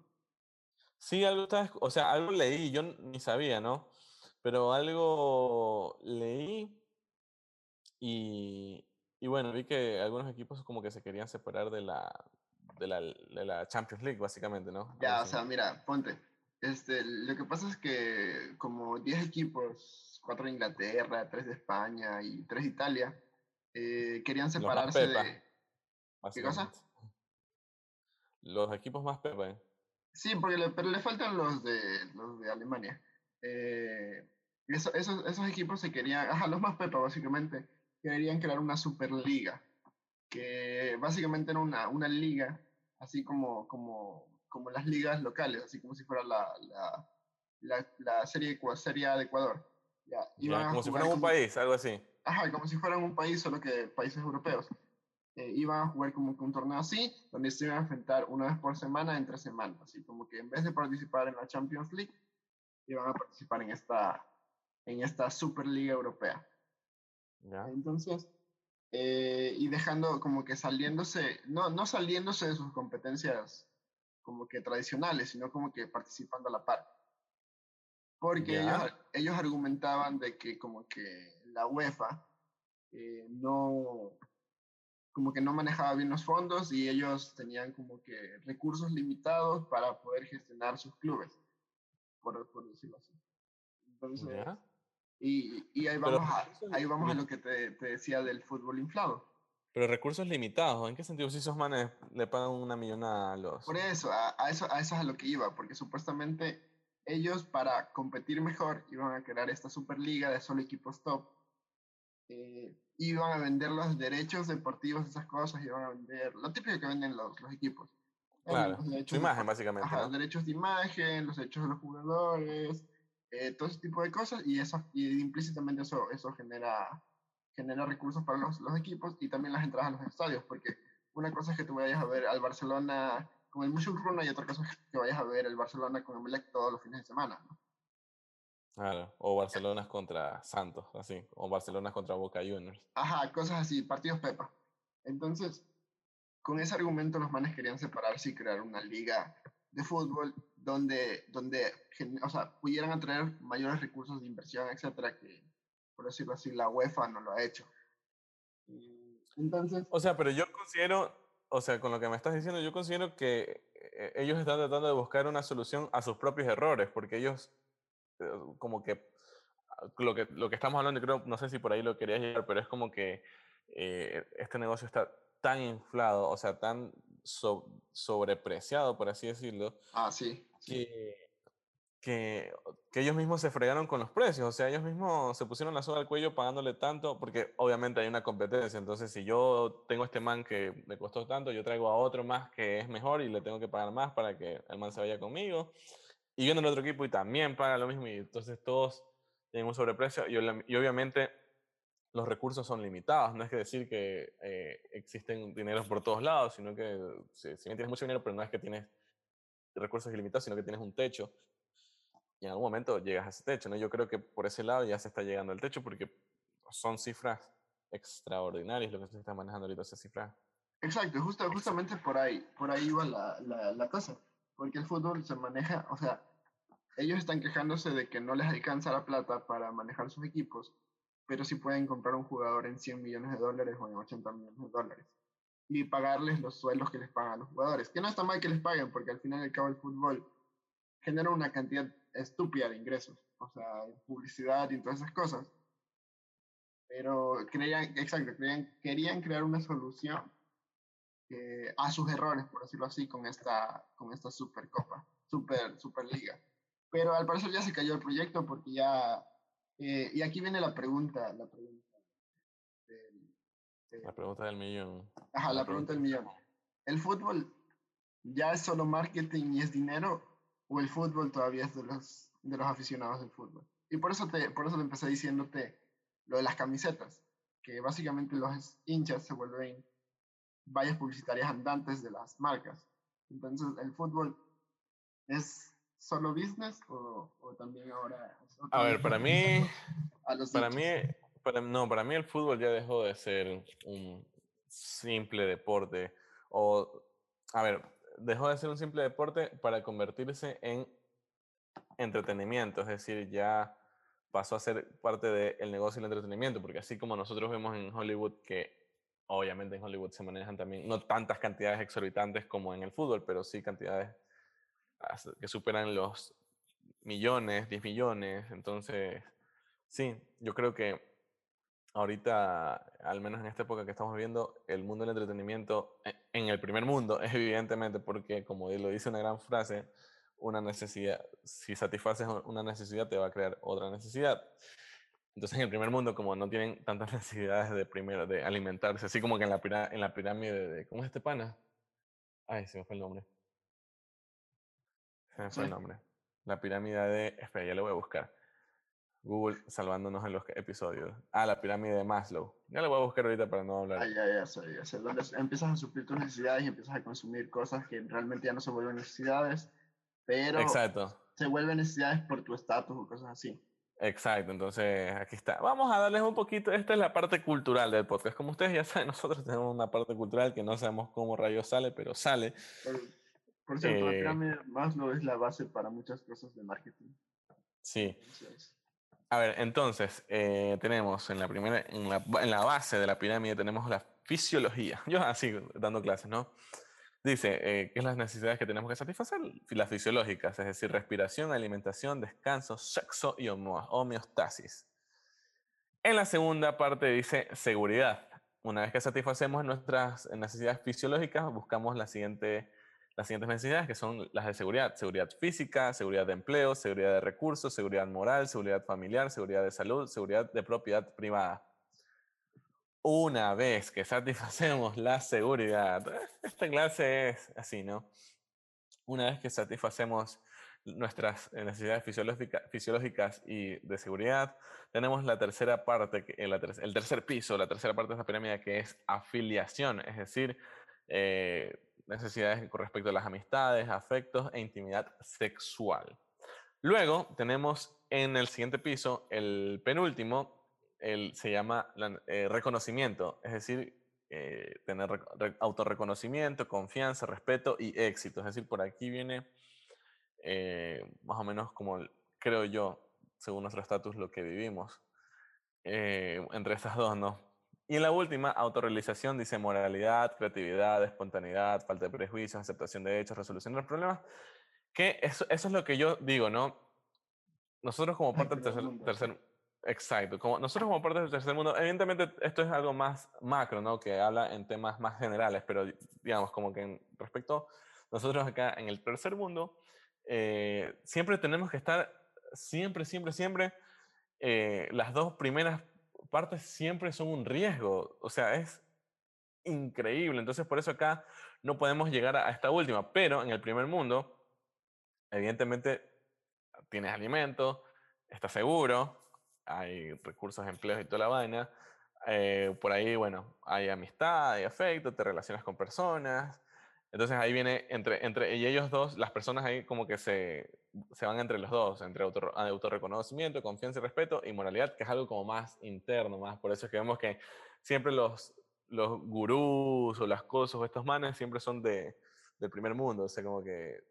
Sí, algo o sea, algo leí, yo ni sabía, ¿no? Pero algo leí y, y bueno, vi que algunos equipos como que se querían separar de la, de la, de la Champions League, básicamente, ¿no? Ya, o sea, mira, ponte. Este, lo que pasa es que como 10 equipos, 4 de Inglaterra, 3 de España y 3 de Italia, eh, querían separarse de... ¿Qué cosa? Los equipos más pepa, ¿eh? Sí, porque le, pero le faltan los de, los de Alemania. Eh, esos, esos equipos se querían, ajá, los más pepa básicamente, querían crear una superliga que básicamente era una, una liga, así como, como, como las ligas locales, así como si fuera la, la, la, la serie, serie A de Ecuador. Ya, como si fuera un país, algo así. Ajá, como si fueran un país, solo que países europeos. Eh, iban a jugar como que un torneo así, donde se iban a enfrentar una vez por semana entre semanas, así como que en vez de participar en la Champions League, iban a participar en esta, en esta Superliga Europea. ¿Ya? Entonces, eh, y dejando como que saliéndose, no, no saliéndose de sus competencias como que tradicionales, sino como que participando a la par. Porque ellos, ellos, argumentaban de que como que la UEFA eh, no, como que no manejaba bien los fondos y ellos tenían como que recursos limitados para poder gestionar sus clubes, por, por decirlo así. Entonces, y, y ahí vamos, a, ahí vamos a lo que te, te, decía del fútbol inflado. Pero recursos limitados, ¿en qué sentido? Si esos manes le pagan una millonada a los... Por eso a, a, eso, a eso es a lo que iba, porque supuestamente ellos para competir mejor iban a crear esta Superliga de solo equipos top. Eh, iban a vender los derechos deportivos, esas cosas, iban a vender lo típico que venden los, los equipos. Claro, su imagen básicamente. Los derechos de imagen, los derechos de los jugadores, eh, todo ese tipo de cosas y, eso, y implícitamente eso, eso genera, genera recursos para los, los, equipos y también las entradas a los estadios, porque una cosa es que tú vayas a ver al Barcelona con el Runa y otra cosa es que vayas a ver el Barcelona con el Melec todos los fines de semana. Claro, o Barcelona contra Santos, así, o Barcelona contra Boca Juniors. Ajá, cosas así, partidos Pepa. Entonces, con ese argumento los manes querían separarse y crear una liga de fútbol donde, donde o sea, pudieran atraer mayores recursos de inversión, etcétera, que, por decirlo así, la UEFA no lo ha hecho. Entonces... O sea, pero yo considero, o sea, con lo que me estás diciendo, yo considero que eh, ellos están tratando de buscar una solución a sus propios errores, porque ellos eh, como que lo que, lo que estamos hablando, creo, no sé si por ahí lo querías llegar, pero es como que eh, este negocio está tan inflado, o sea, tan sobrepreciado, por así decirlo. Ah, sí. Que, que, que, ellos mismos se fregaron con los precios, o sea, ellos mismos se pusieron la soga al cuello pagándole tanto, porque obviamente hay una competencia, entonces si yo tengo este man que me costó tanto, yo traigo a otro más que es mejor y le tengo que pagar más para que el man se vaya conmigo, y viene el otro equipo y también paga lo mismo, y entonces todos tienen un sobreprecio, y, y obviamente los recursos son limitados, no es que decir que eh, existen dineros por todos lados, sino que si, si bien tienes mucho dinero, pero no es que tienes recursos ilimitados, sino que tienes un techo y en algún momento llegas a ese techo, ¿no? Yo creo que por ese lado ya se está llegando al techo porque son cifras extraordinarias lo que se está manejando ahorita, esas cifras. Exacto, justo, justamente por ahí, por ahí iba la, la, la cosa, porque el fútbol se maneja, o sea, ellos están quejándose de que no les alcanza la plata para manejar sus equipos, pero sí pueden comprar un jugador en 100 millones de dólares o en 80 millones de dólares y pagarles los sueldos que les pagan a los jugadores, que no está mal que les paguen, porque al final y al cabo el fútbol genera una cantidad estúpida de ingresos, o sea, publicidad y todas esas cosas. Pero creían, exacto, querían crear una solución a sus errores, por decirlo así, con esta, con esta Supercopa, Super, Superliga. Pero al parecer ya se cayó el proyecto porque ya... Eh, y aquí viene la pregunta, la pregunta del, la pregunta del millón. Ajá, la, pregunta del millón. ¿El fútbol ya es solo marketing y es dinero o el fútbol todavía es de los, de los aficionados del fútbol. Y por eso, te, por eso te empecé diciéndote lo de las camisetas, que básicamente los hinchas se vuelven vallas publicitarias andantes de las marcas. Entonces, ¿el fútbol es solo business o, o también ahora... A ver, para mí... para mí, para, no, para mí el fútbol ya dejó de ser un simple deporte. O, a ver, dejó de ser un simple deporte para convertirse en entretenimiento, es decir, ya pasó a ser parte del negocio del entretenimiento, porque así como nosotros vemos en Hollywood que obviamente en Hollywood se manejan también no tantas cantidades exorbitantes como en el fútbol, pero sí cantidades que superan los millones, 10 millones, entonces sí, yo creo que ahorita, al menos en esta época que estamos viviendo, el mundo del entretenimiento e, en el primer mundo es evidentemente porque, como lo dice una gran frase, una necesidad, si satisfaces una necesidad, te va a crear otra necesidad. Entonces, en el primer mundo, como no tienen tantas necesidades de primero, de alimentarse, así como que en la, en la pirámide de, ¿cómo es este pana? Ay, se me fue el nombre. Se fue el nombre. La pirámide de, espera, ya lo voy a buscar Google salvándonos en los episodios. Ah, la pirámide de Maslow. Ya lo voy a buscar ahorita para no hablar. Ah, ya, ya sé, ya sé. Donde empiezas a suplir tus necesidades y empiezas a consumir cosas que realmente ya no se vuelven necesidades, pero Exacto. se vuelven necesidades por tu estatus o cosas así. Exacto, entonces aquí está. Vamos a darles un poquito, esta es la parte cultural del podcast. Como ustedes ya saben, nosotros tenemos una parte cultural que no sabemos cómo rayos sale, pero sale. Por, cierto, la eh Maslow es la base para muchas cosas de marketing. Sí. A ver, entonces, eh, tenemos en la primera, en la, en la, base de la pirámide tenemos la fisiología. Yo así dando clases, ¿no? Dice, eh, ¿qué es las necesidades que tenemos que satisfacer? Las fisiológicas, es decir, respiración, alimentación, descanso, sexo y homeostasis. En la segunda parte dice seguridad. Una vez que satisfacemos nuestras necesidades fisiológicas, buscamos la siguiente las siguientes necesidades, que son las de seguridad. Seguridad física, seguridad de empleo, seguridad de recursos, seguridad moral, seguridad familiar, seguridad de salud, seguridad de propiedad privada. Una vez que satisfacemos la seguridad, esta clase es así, ¿no? Una vez que satisfacemos nuestras necesidades fisiológicas y de seguridad, tenemos la tercera parte, el tercer piso, la tercera parte de esta pirámide que es afiliación, es decir, eh, necesidades con respecto a las amistades, afectos e intimidad sexual. Luego tenemos en el siguiente piso, el penúltimo, el, se llama eh, reconocimiento, es decir, eh, tener autorreconocimiento, confianza, respeto y éxito. Es decir, por aquí viene eh, más o menos como creo yo, según nuestro estatus, lo que vivimos entre estas dos, ¿no? Y en la última, autorrealización, dice moralidad, creatividad, espontaneidad, falta de prejuicios, aceptación de hechos, resolución de los problemas. Que eso, eso es lo que yo digo, ¿no? Nosotros como parte del tercer, tercer, Exacto, como nosotros como parte del tercer mundo, evidentemente esto es algo más macro, ¿no? Que habla en temas más generales, pero digamos como que en respecto nosotros acá en el tercer mundo, eh, siempre tenemos que estar, siempre, siempre, siempre, eh, las dos primeras partes siempre son un riesgo, o sea, es increíble, entonces por eso acá no podemos llegar a esta última, pero en el primer mundo, evidentemente tienes alimento, estás seguro, hay recursos, empleos y toda la vaina. Eh, por ahí, bueno, hay amistad, hay afecto, te relacionas con personas. Entonces ahí viene entre, entre y ellos dos, las personas ahí como que se, se van entre los dos, entre auto, autorreconocimiento, confianza y respeto y moralidad, que es algo como más interno, más. Por eso es que vemos que siempre los, los gurús o las cosas o estos manes siempre son de, del primer mundo. O sea, como que,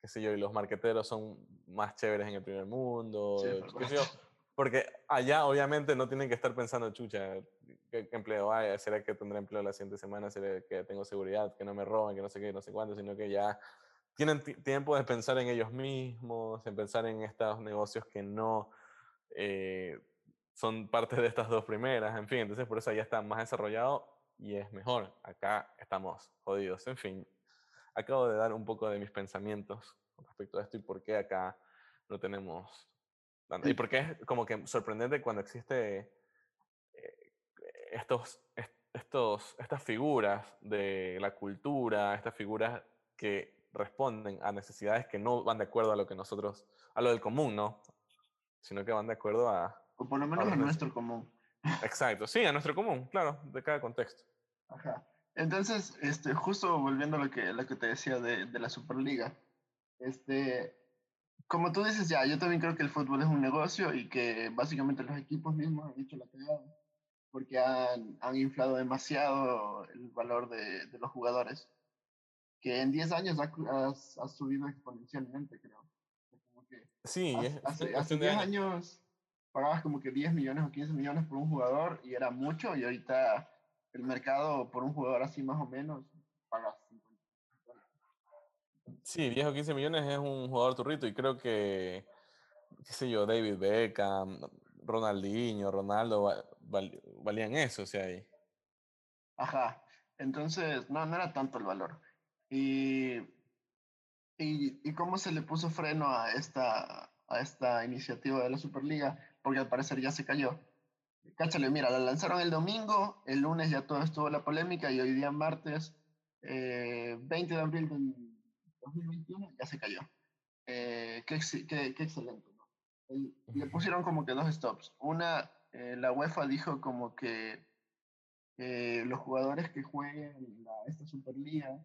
qué sé yo, y los marqueteros son más chéveres en el primer mundo. qué sé yo, porque allá obviamente no tienen que estar pensando, chucha, ¿qué, empleo hay? ¿Será que tendré empleo la siguiente semana? ¿Será que tengo seguridad? ¿Que no me roben? ¿Que no sé qué? No sé cuánto, sino que ya tienen tiempo de pensar en ellos mismos, en pensar en estos negocios que no eh, son parte de estas dos primeras, en fin, entonces por eso allá está más desarrollado y es mejor. Acá estamos jodidos, en fin. Acabo de dar un poco de mis pensamientos respecto a esto y por qué acá no tenemos y porque es como que sorprendente cuando existe eh, estos, estos, estas figuras de la cultura, estas figuras que responden a necesidades que no van de acuerdo a lo que nosotros, a lo del común, ¿no? Sino que van de acuerdo a... O por lo menos a, nuestro común. Exacto, sí, a nuestro común, claro, de cada contexto. Ajá. Entonces, este, justo volviendo a lo que, lo que te decía de, de la Superliga, este, como tú dices, ya, yo también creo que el fútbol es un negocio y que básicamente los equipos mismos han hecho la cagada porque han, han inflado demasiado el valor de, de, los jugadores, que en 10 años ha, ha, subido exponencialmente, creo. Como que sí, hace, hace, 10 años pagabas como que 10 millones o 15 millones por un jugador y era mucho, y ahorita el mercado por un jugador así más o menos pagas Sí, 10 o 15 millones es un jugador turrito y creo que, qué sé yo, David Beckham, Ronaldinho, Ronaldo valían eso, o sea, ahí. Ajá, entonces no, no era tanto el valor. Y, y, y, cómo se le puso freno a esta, a esta iniciativa de la Superliga, porque al parecer ya se cayó. Cáchale, mira, la lanzaron el domingo, el lunes ya todo estuvo la polémica y hoy día martes, eh, 20 de abril 2021 ya se cayó. Eh, qué, qué, qué, excelente. le pusieron como que dos stops. Una, eh, la UEFA dijo como que eh, los jugadores que jueguen la, esta Superliga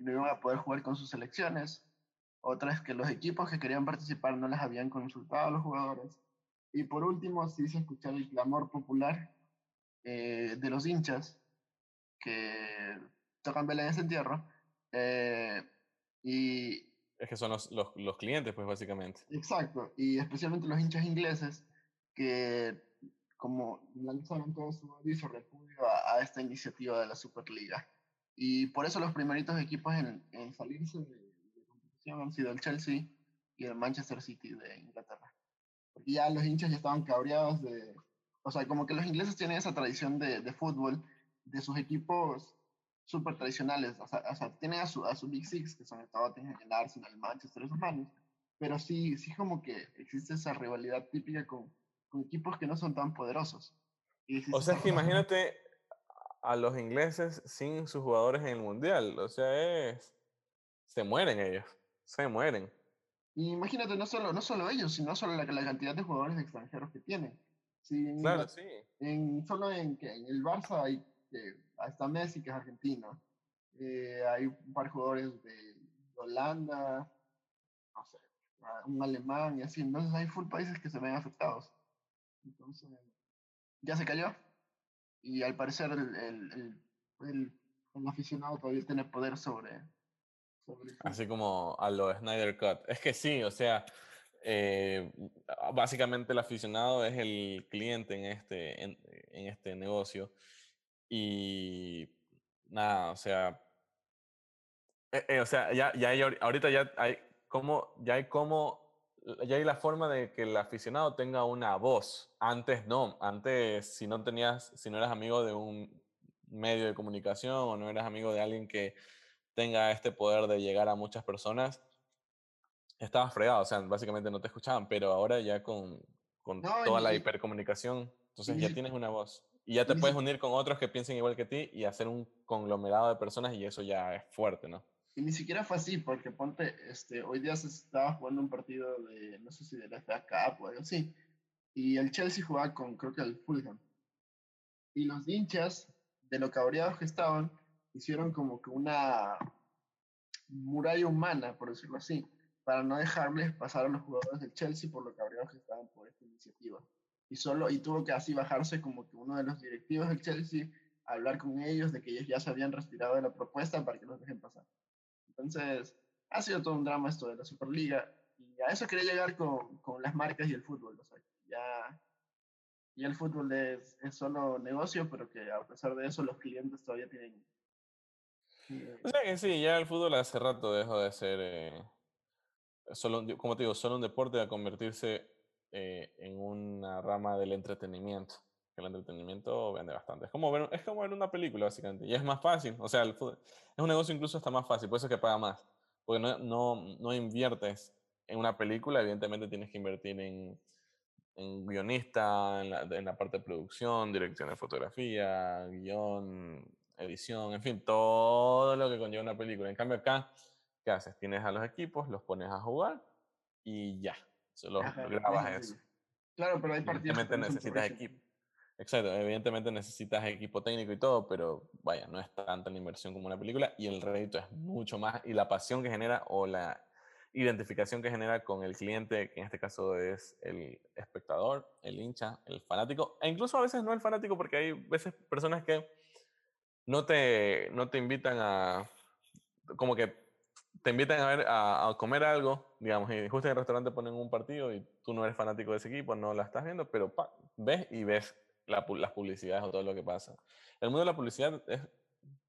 no iban a poder jugar con sus selecciones. Otra es que los equipos que querían participar no les habían consultado a los jugadores. Y por último, se hizo escuchar el clamor popular de los hinchas que tocan vela ese entierro. Eh, y, es que son los, los, los, clientes, pues básicamente. Exacto, y especialmente los hinchas ingleses que como lanzaron todo su aviso repudio a, a, esta iniciativa de la Superliga. Y por eso los primeritos equipos en, en salirse de, de, competición han sido el Chelsea y el Manchester City de Inglaterra. Porque ya los hinchas ya estaban cabreados de... O sea, como que los ingleses tienen esa tradición de, de fútbol, de sus equipos súper tradicionales. O sea, o sea, tienen a su, a su Big Six, que son el Tottenham, el Arsenal, el Manchester, esos manos. Pero sí, sí como que existe esa rivalidad típica con, con equipos que no son tan poderosos. o sea, es que imagínate a los ingleses sin sus jugadores en el Mundial. O sea, es... Se mueren ellos. Se mueren. Y imagínate, no solo, no solo ellos, sino solo la, la cantidad de jugadores extranjeros que tienen. claro, sí. En, solo en, en el Barça hay que está Messi, que es argentino. Eh, hay un par de jugadores de Holanda, no sé, un alemán y así. Entonces hay full países que se ven afectados. Entonces, ya se cayó. Y al parecer el, el, el, el aficionado todavía tiene poder sobre, Así como a lo Snyder Cut. Es que sí, o sea, eh, básicamente el aficionado es el cliente en este, en, este negocio. Y nada, o sea, eh, eh, o sea, ya, ya hay, ahorita ya hay como, ya hay como, ya hay la forma de que el aficionado tenga una voz. Antes no, antes si no tenías, si no eras amigo de un medio de comunicación o no eras amigo de alguien que tenga este poder de llegar a muchas personas, estabas fregado, o sea, básicamente no te escuchaban, pero ahora ya con, con toda la hipercomunicación, entonces ya tienes una voz. Y ya te puedes unir con otros que piensen igual que ti y hacer un conglomerado de personas y eso ya es fuerte, ¿no? Y ni siquiera fue así, porque ponte, este, hoy día se estaba jugando un partido de, no sé si de la FA Cup o algo así, y el Chelsea jugaba con, creo que el Fulham. Y los hinchas, de lo cabreados que estaban, hicieron como que una muralla humana, por decirlo así, para no dejarles pasar a los jugadores del Chelsea por lo cabreados que estaban por esta iniciativa. Y solo, y tuvo que así bajarse como que uno de los directivos del Chelsea a hablar con ellos de que ellos ya se habían retirado de la propuesta para que los dejen pasar. Entonces, ha sido todo un drama esto de la Superliga. Y a eso quería llegar con, con las marcas y el fútbol. O sea, ya, ya el fútbol es, es, solo negocio, pero que a pesar de eso los clientes todavía tienen... Eh, o sea que sí, ya el fútbol hace rato dejó de ser, eh, solo, como te digo, solo un deporte a convertirse eh, en una rama del entretenimiento el entretenimiento vende bastante. Es como, ver, es como ver una película, básicamente. Y es más fácil. O sea, es un negocio incluso hasta más fácil. Por eso es que paga más. Porque no, no, no inviertes en una película, evidentemente tienes que invertir en, en guionista, en la, en la, parte de producción, dirección de fotografía, guion, edición, en fin, todo lo que conlleva una película. En cambio acá, ¿qué haces? Tienes a los equipos, los pones a jugar y ya. Solo grabas eso. Claro, pero hay partidos. necesitas equipo. Exacto, evidentemente necesitas equipo técnico y todo, pero vaya, no es tanta la inversión como una película y el rédito es mucho más y la pasión que genera o la identificación que genera con el cliente, que en este caso es el espectador, el hincha, el fanático, e incluso a veces no el fanático porque hay veces personas que no te, no te invitan a, como que te invitan a, ver, a, comer algo, digamos, y justo en el restaurante ponen un partido y tú no eres fanático de ese equipo, no la estás viendo, pero ves y ves las publicidades o todo lo que pasa. El mundo de la publicidad es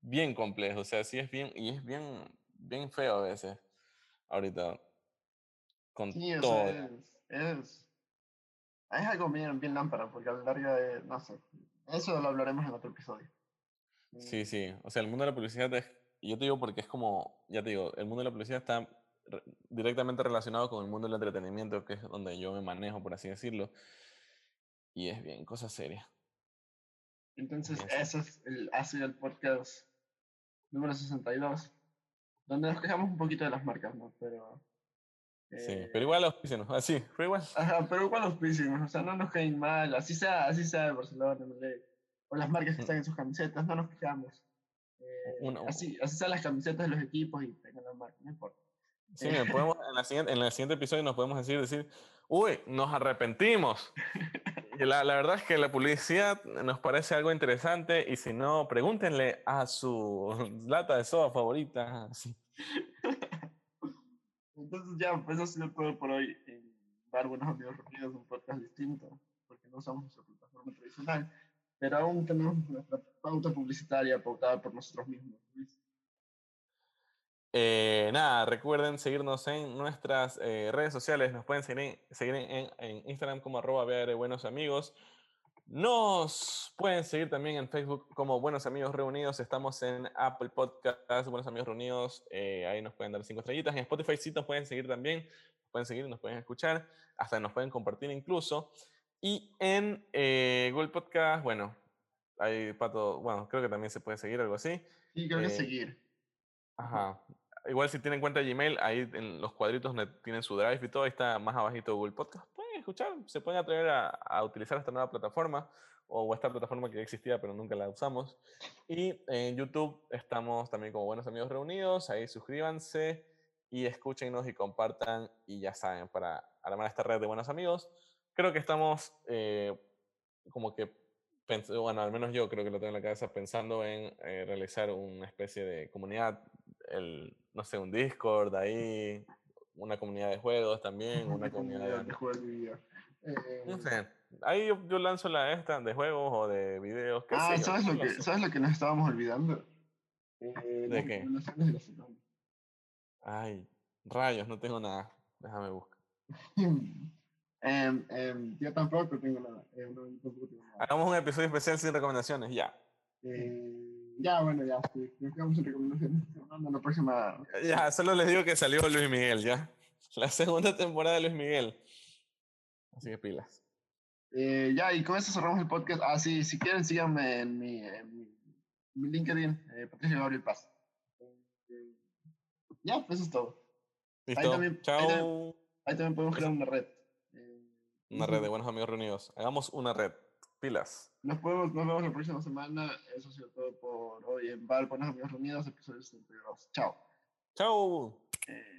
bien complejo, o sea, sí es bien, y es bien, bien feo a veces, ahorita, con todo. es, es, algo bien, bien lámpara, porque a lo largo de, no sé, eso lo hablaremos en otro episodio. Sí, sí, o sea, el mundo de la publicidad es, yo te digo porque es como, ya te digo, el mundo de la publicidad está directamente relacionado con el mundo del entretenimiento, que es donde yo me manejo, por así decirlo. Y es bien, cosa seria. Entonces, eso es el, ha sido el podcast número 62, donde nos quejamos un poquito de las marcas, ¿no? Pero. sí, eh pero igual auspicianos, así, pero igual. Ajá, pero igual auspicianos, o sea, no nos caen mal, así sea, así sea de Barcelona, o las marcas que mm. están en sus camisetas, no nos quejamos. Eh, así, así sean las camisetas de los equipos y tengan la marca, no importa. Sí, podemos, en, la siguiente, en el siguiente episodio nos podemos decir, decir, uy, nos arrepentimos. La, la, verdad es que la publicidad nos parece algo interesante y si no, pregúntenle a su lata de soda favorita. Entonces ya, pues eso ha sido todo por hoy en Dar Buenos Amigos Reunidos, un podcast distinto, porque no usamos nuestra plataforma tradicional, pero aún tenemos nuestra pauta publicitaria pautada por nosotros mismos. Eh, nada, recuerden seguirnos en nuestras eh, redes sociales. Nos pueden seguir, en, en, Instagram como arroba Buenos Amigos. Nos pueden seguir también en Facebook como Buenos Amigos Reunidos. Estamos en Apple Podcast, Buenos Amigos Reunidos. Eh, ahí nos pueden dar cinco estrellitas. En Spotify sí nos pueden seguir también. Nos pueden seguir, nos pueden escuchar. Hasta nos pueden compartir incluso. Y en Google Podcast, bueno, hay pato, bueno, creo que también se puede seguir, algo así. Sí, creo que seguir. Ajá. Igual si tienen cuenta de Gmail, ahí en los cuadritos donde tienen su drive y todo, ahí está más abajito Google Podcast. Pueden escuchar, se pueden atrever a, utilizar esta nueva plataforma o esta plataforma que existía pero nunca la usamos. Y en YouTube estamos también como Buenos Amigos Reunidos, ahí suscríbanse y escúchenos y compartan y ya saben, para armar esta red de buenos amigos. Creo que estamos eh, como que, bueno, al menos yo creo que lo tengo en la cabeza pensando en eh, realizar una especie de comunidad, el, no sé, un Discord ahí, una comunidad de juegos también, una, comunidad, de, juegos. no eh, sé, ahí yo, lanzo la esta de juegos o de videos. Ah, ¿sabes, lo que, ¿sabes lo que nos estábamos olvidando? ¿De qué? Ay, rayos, no tengo nada. Déjame buscar. eh, yo tampoco tengo nada. Eh, Hagamos un episodio especial sin recomendaciones, ya. Eh, ya, bueno, ya. Sí. Nos quedamos sin recomendaciones. la próxima. Ya, solo les digo que salió Luis Miguel, ya. La segunda temporada de Luis Miguel. Así que pilas. Eh, ya, y con eso cerramos el podcast. Ah, sí, si quieren, síganme en mi, mi, LinkedIn, eh, Patricio Gabriel Paz. Ya, pues eso es todo. Listo. Ahí también, Chao. Ahí, también podemos crear una red. Una red de buenos amigos reunidos. Hagamos una red. Pilas. Nos, podemos, nos vemos la próxima semana. Eso ha sido todo por hoy en Val, Buenos Amigos Reunidos, episodio 72. Chao. Chao. Eh,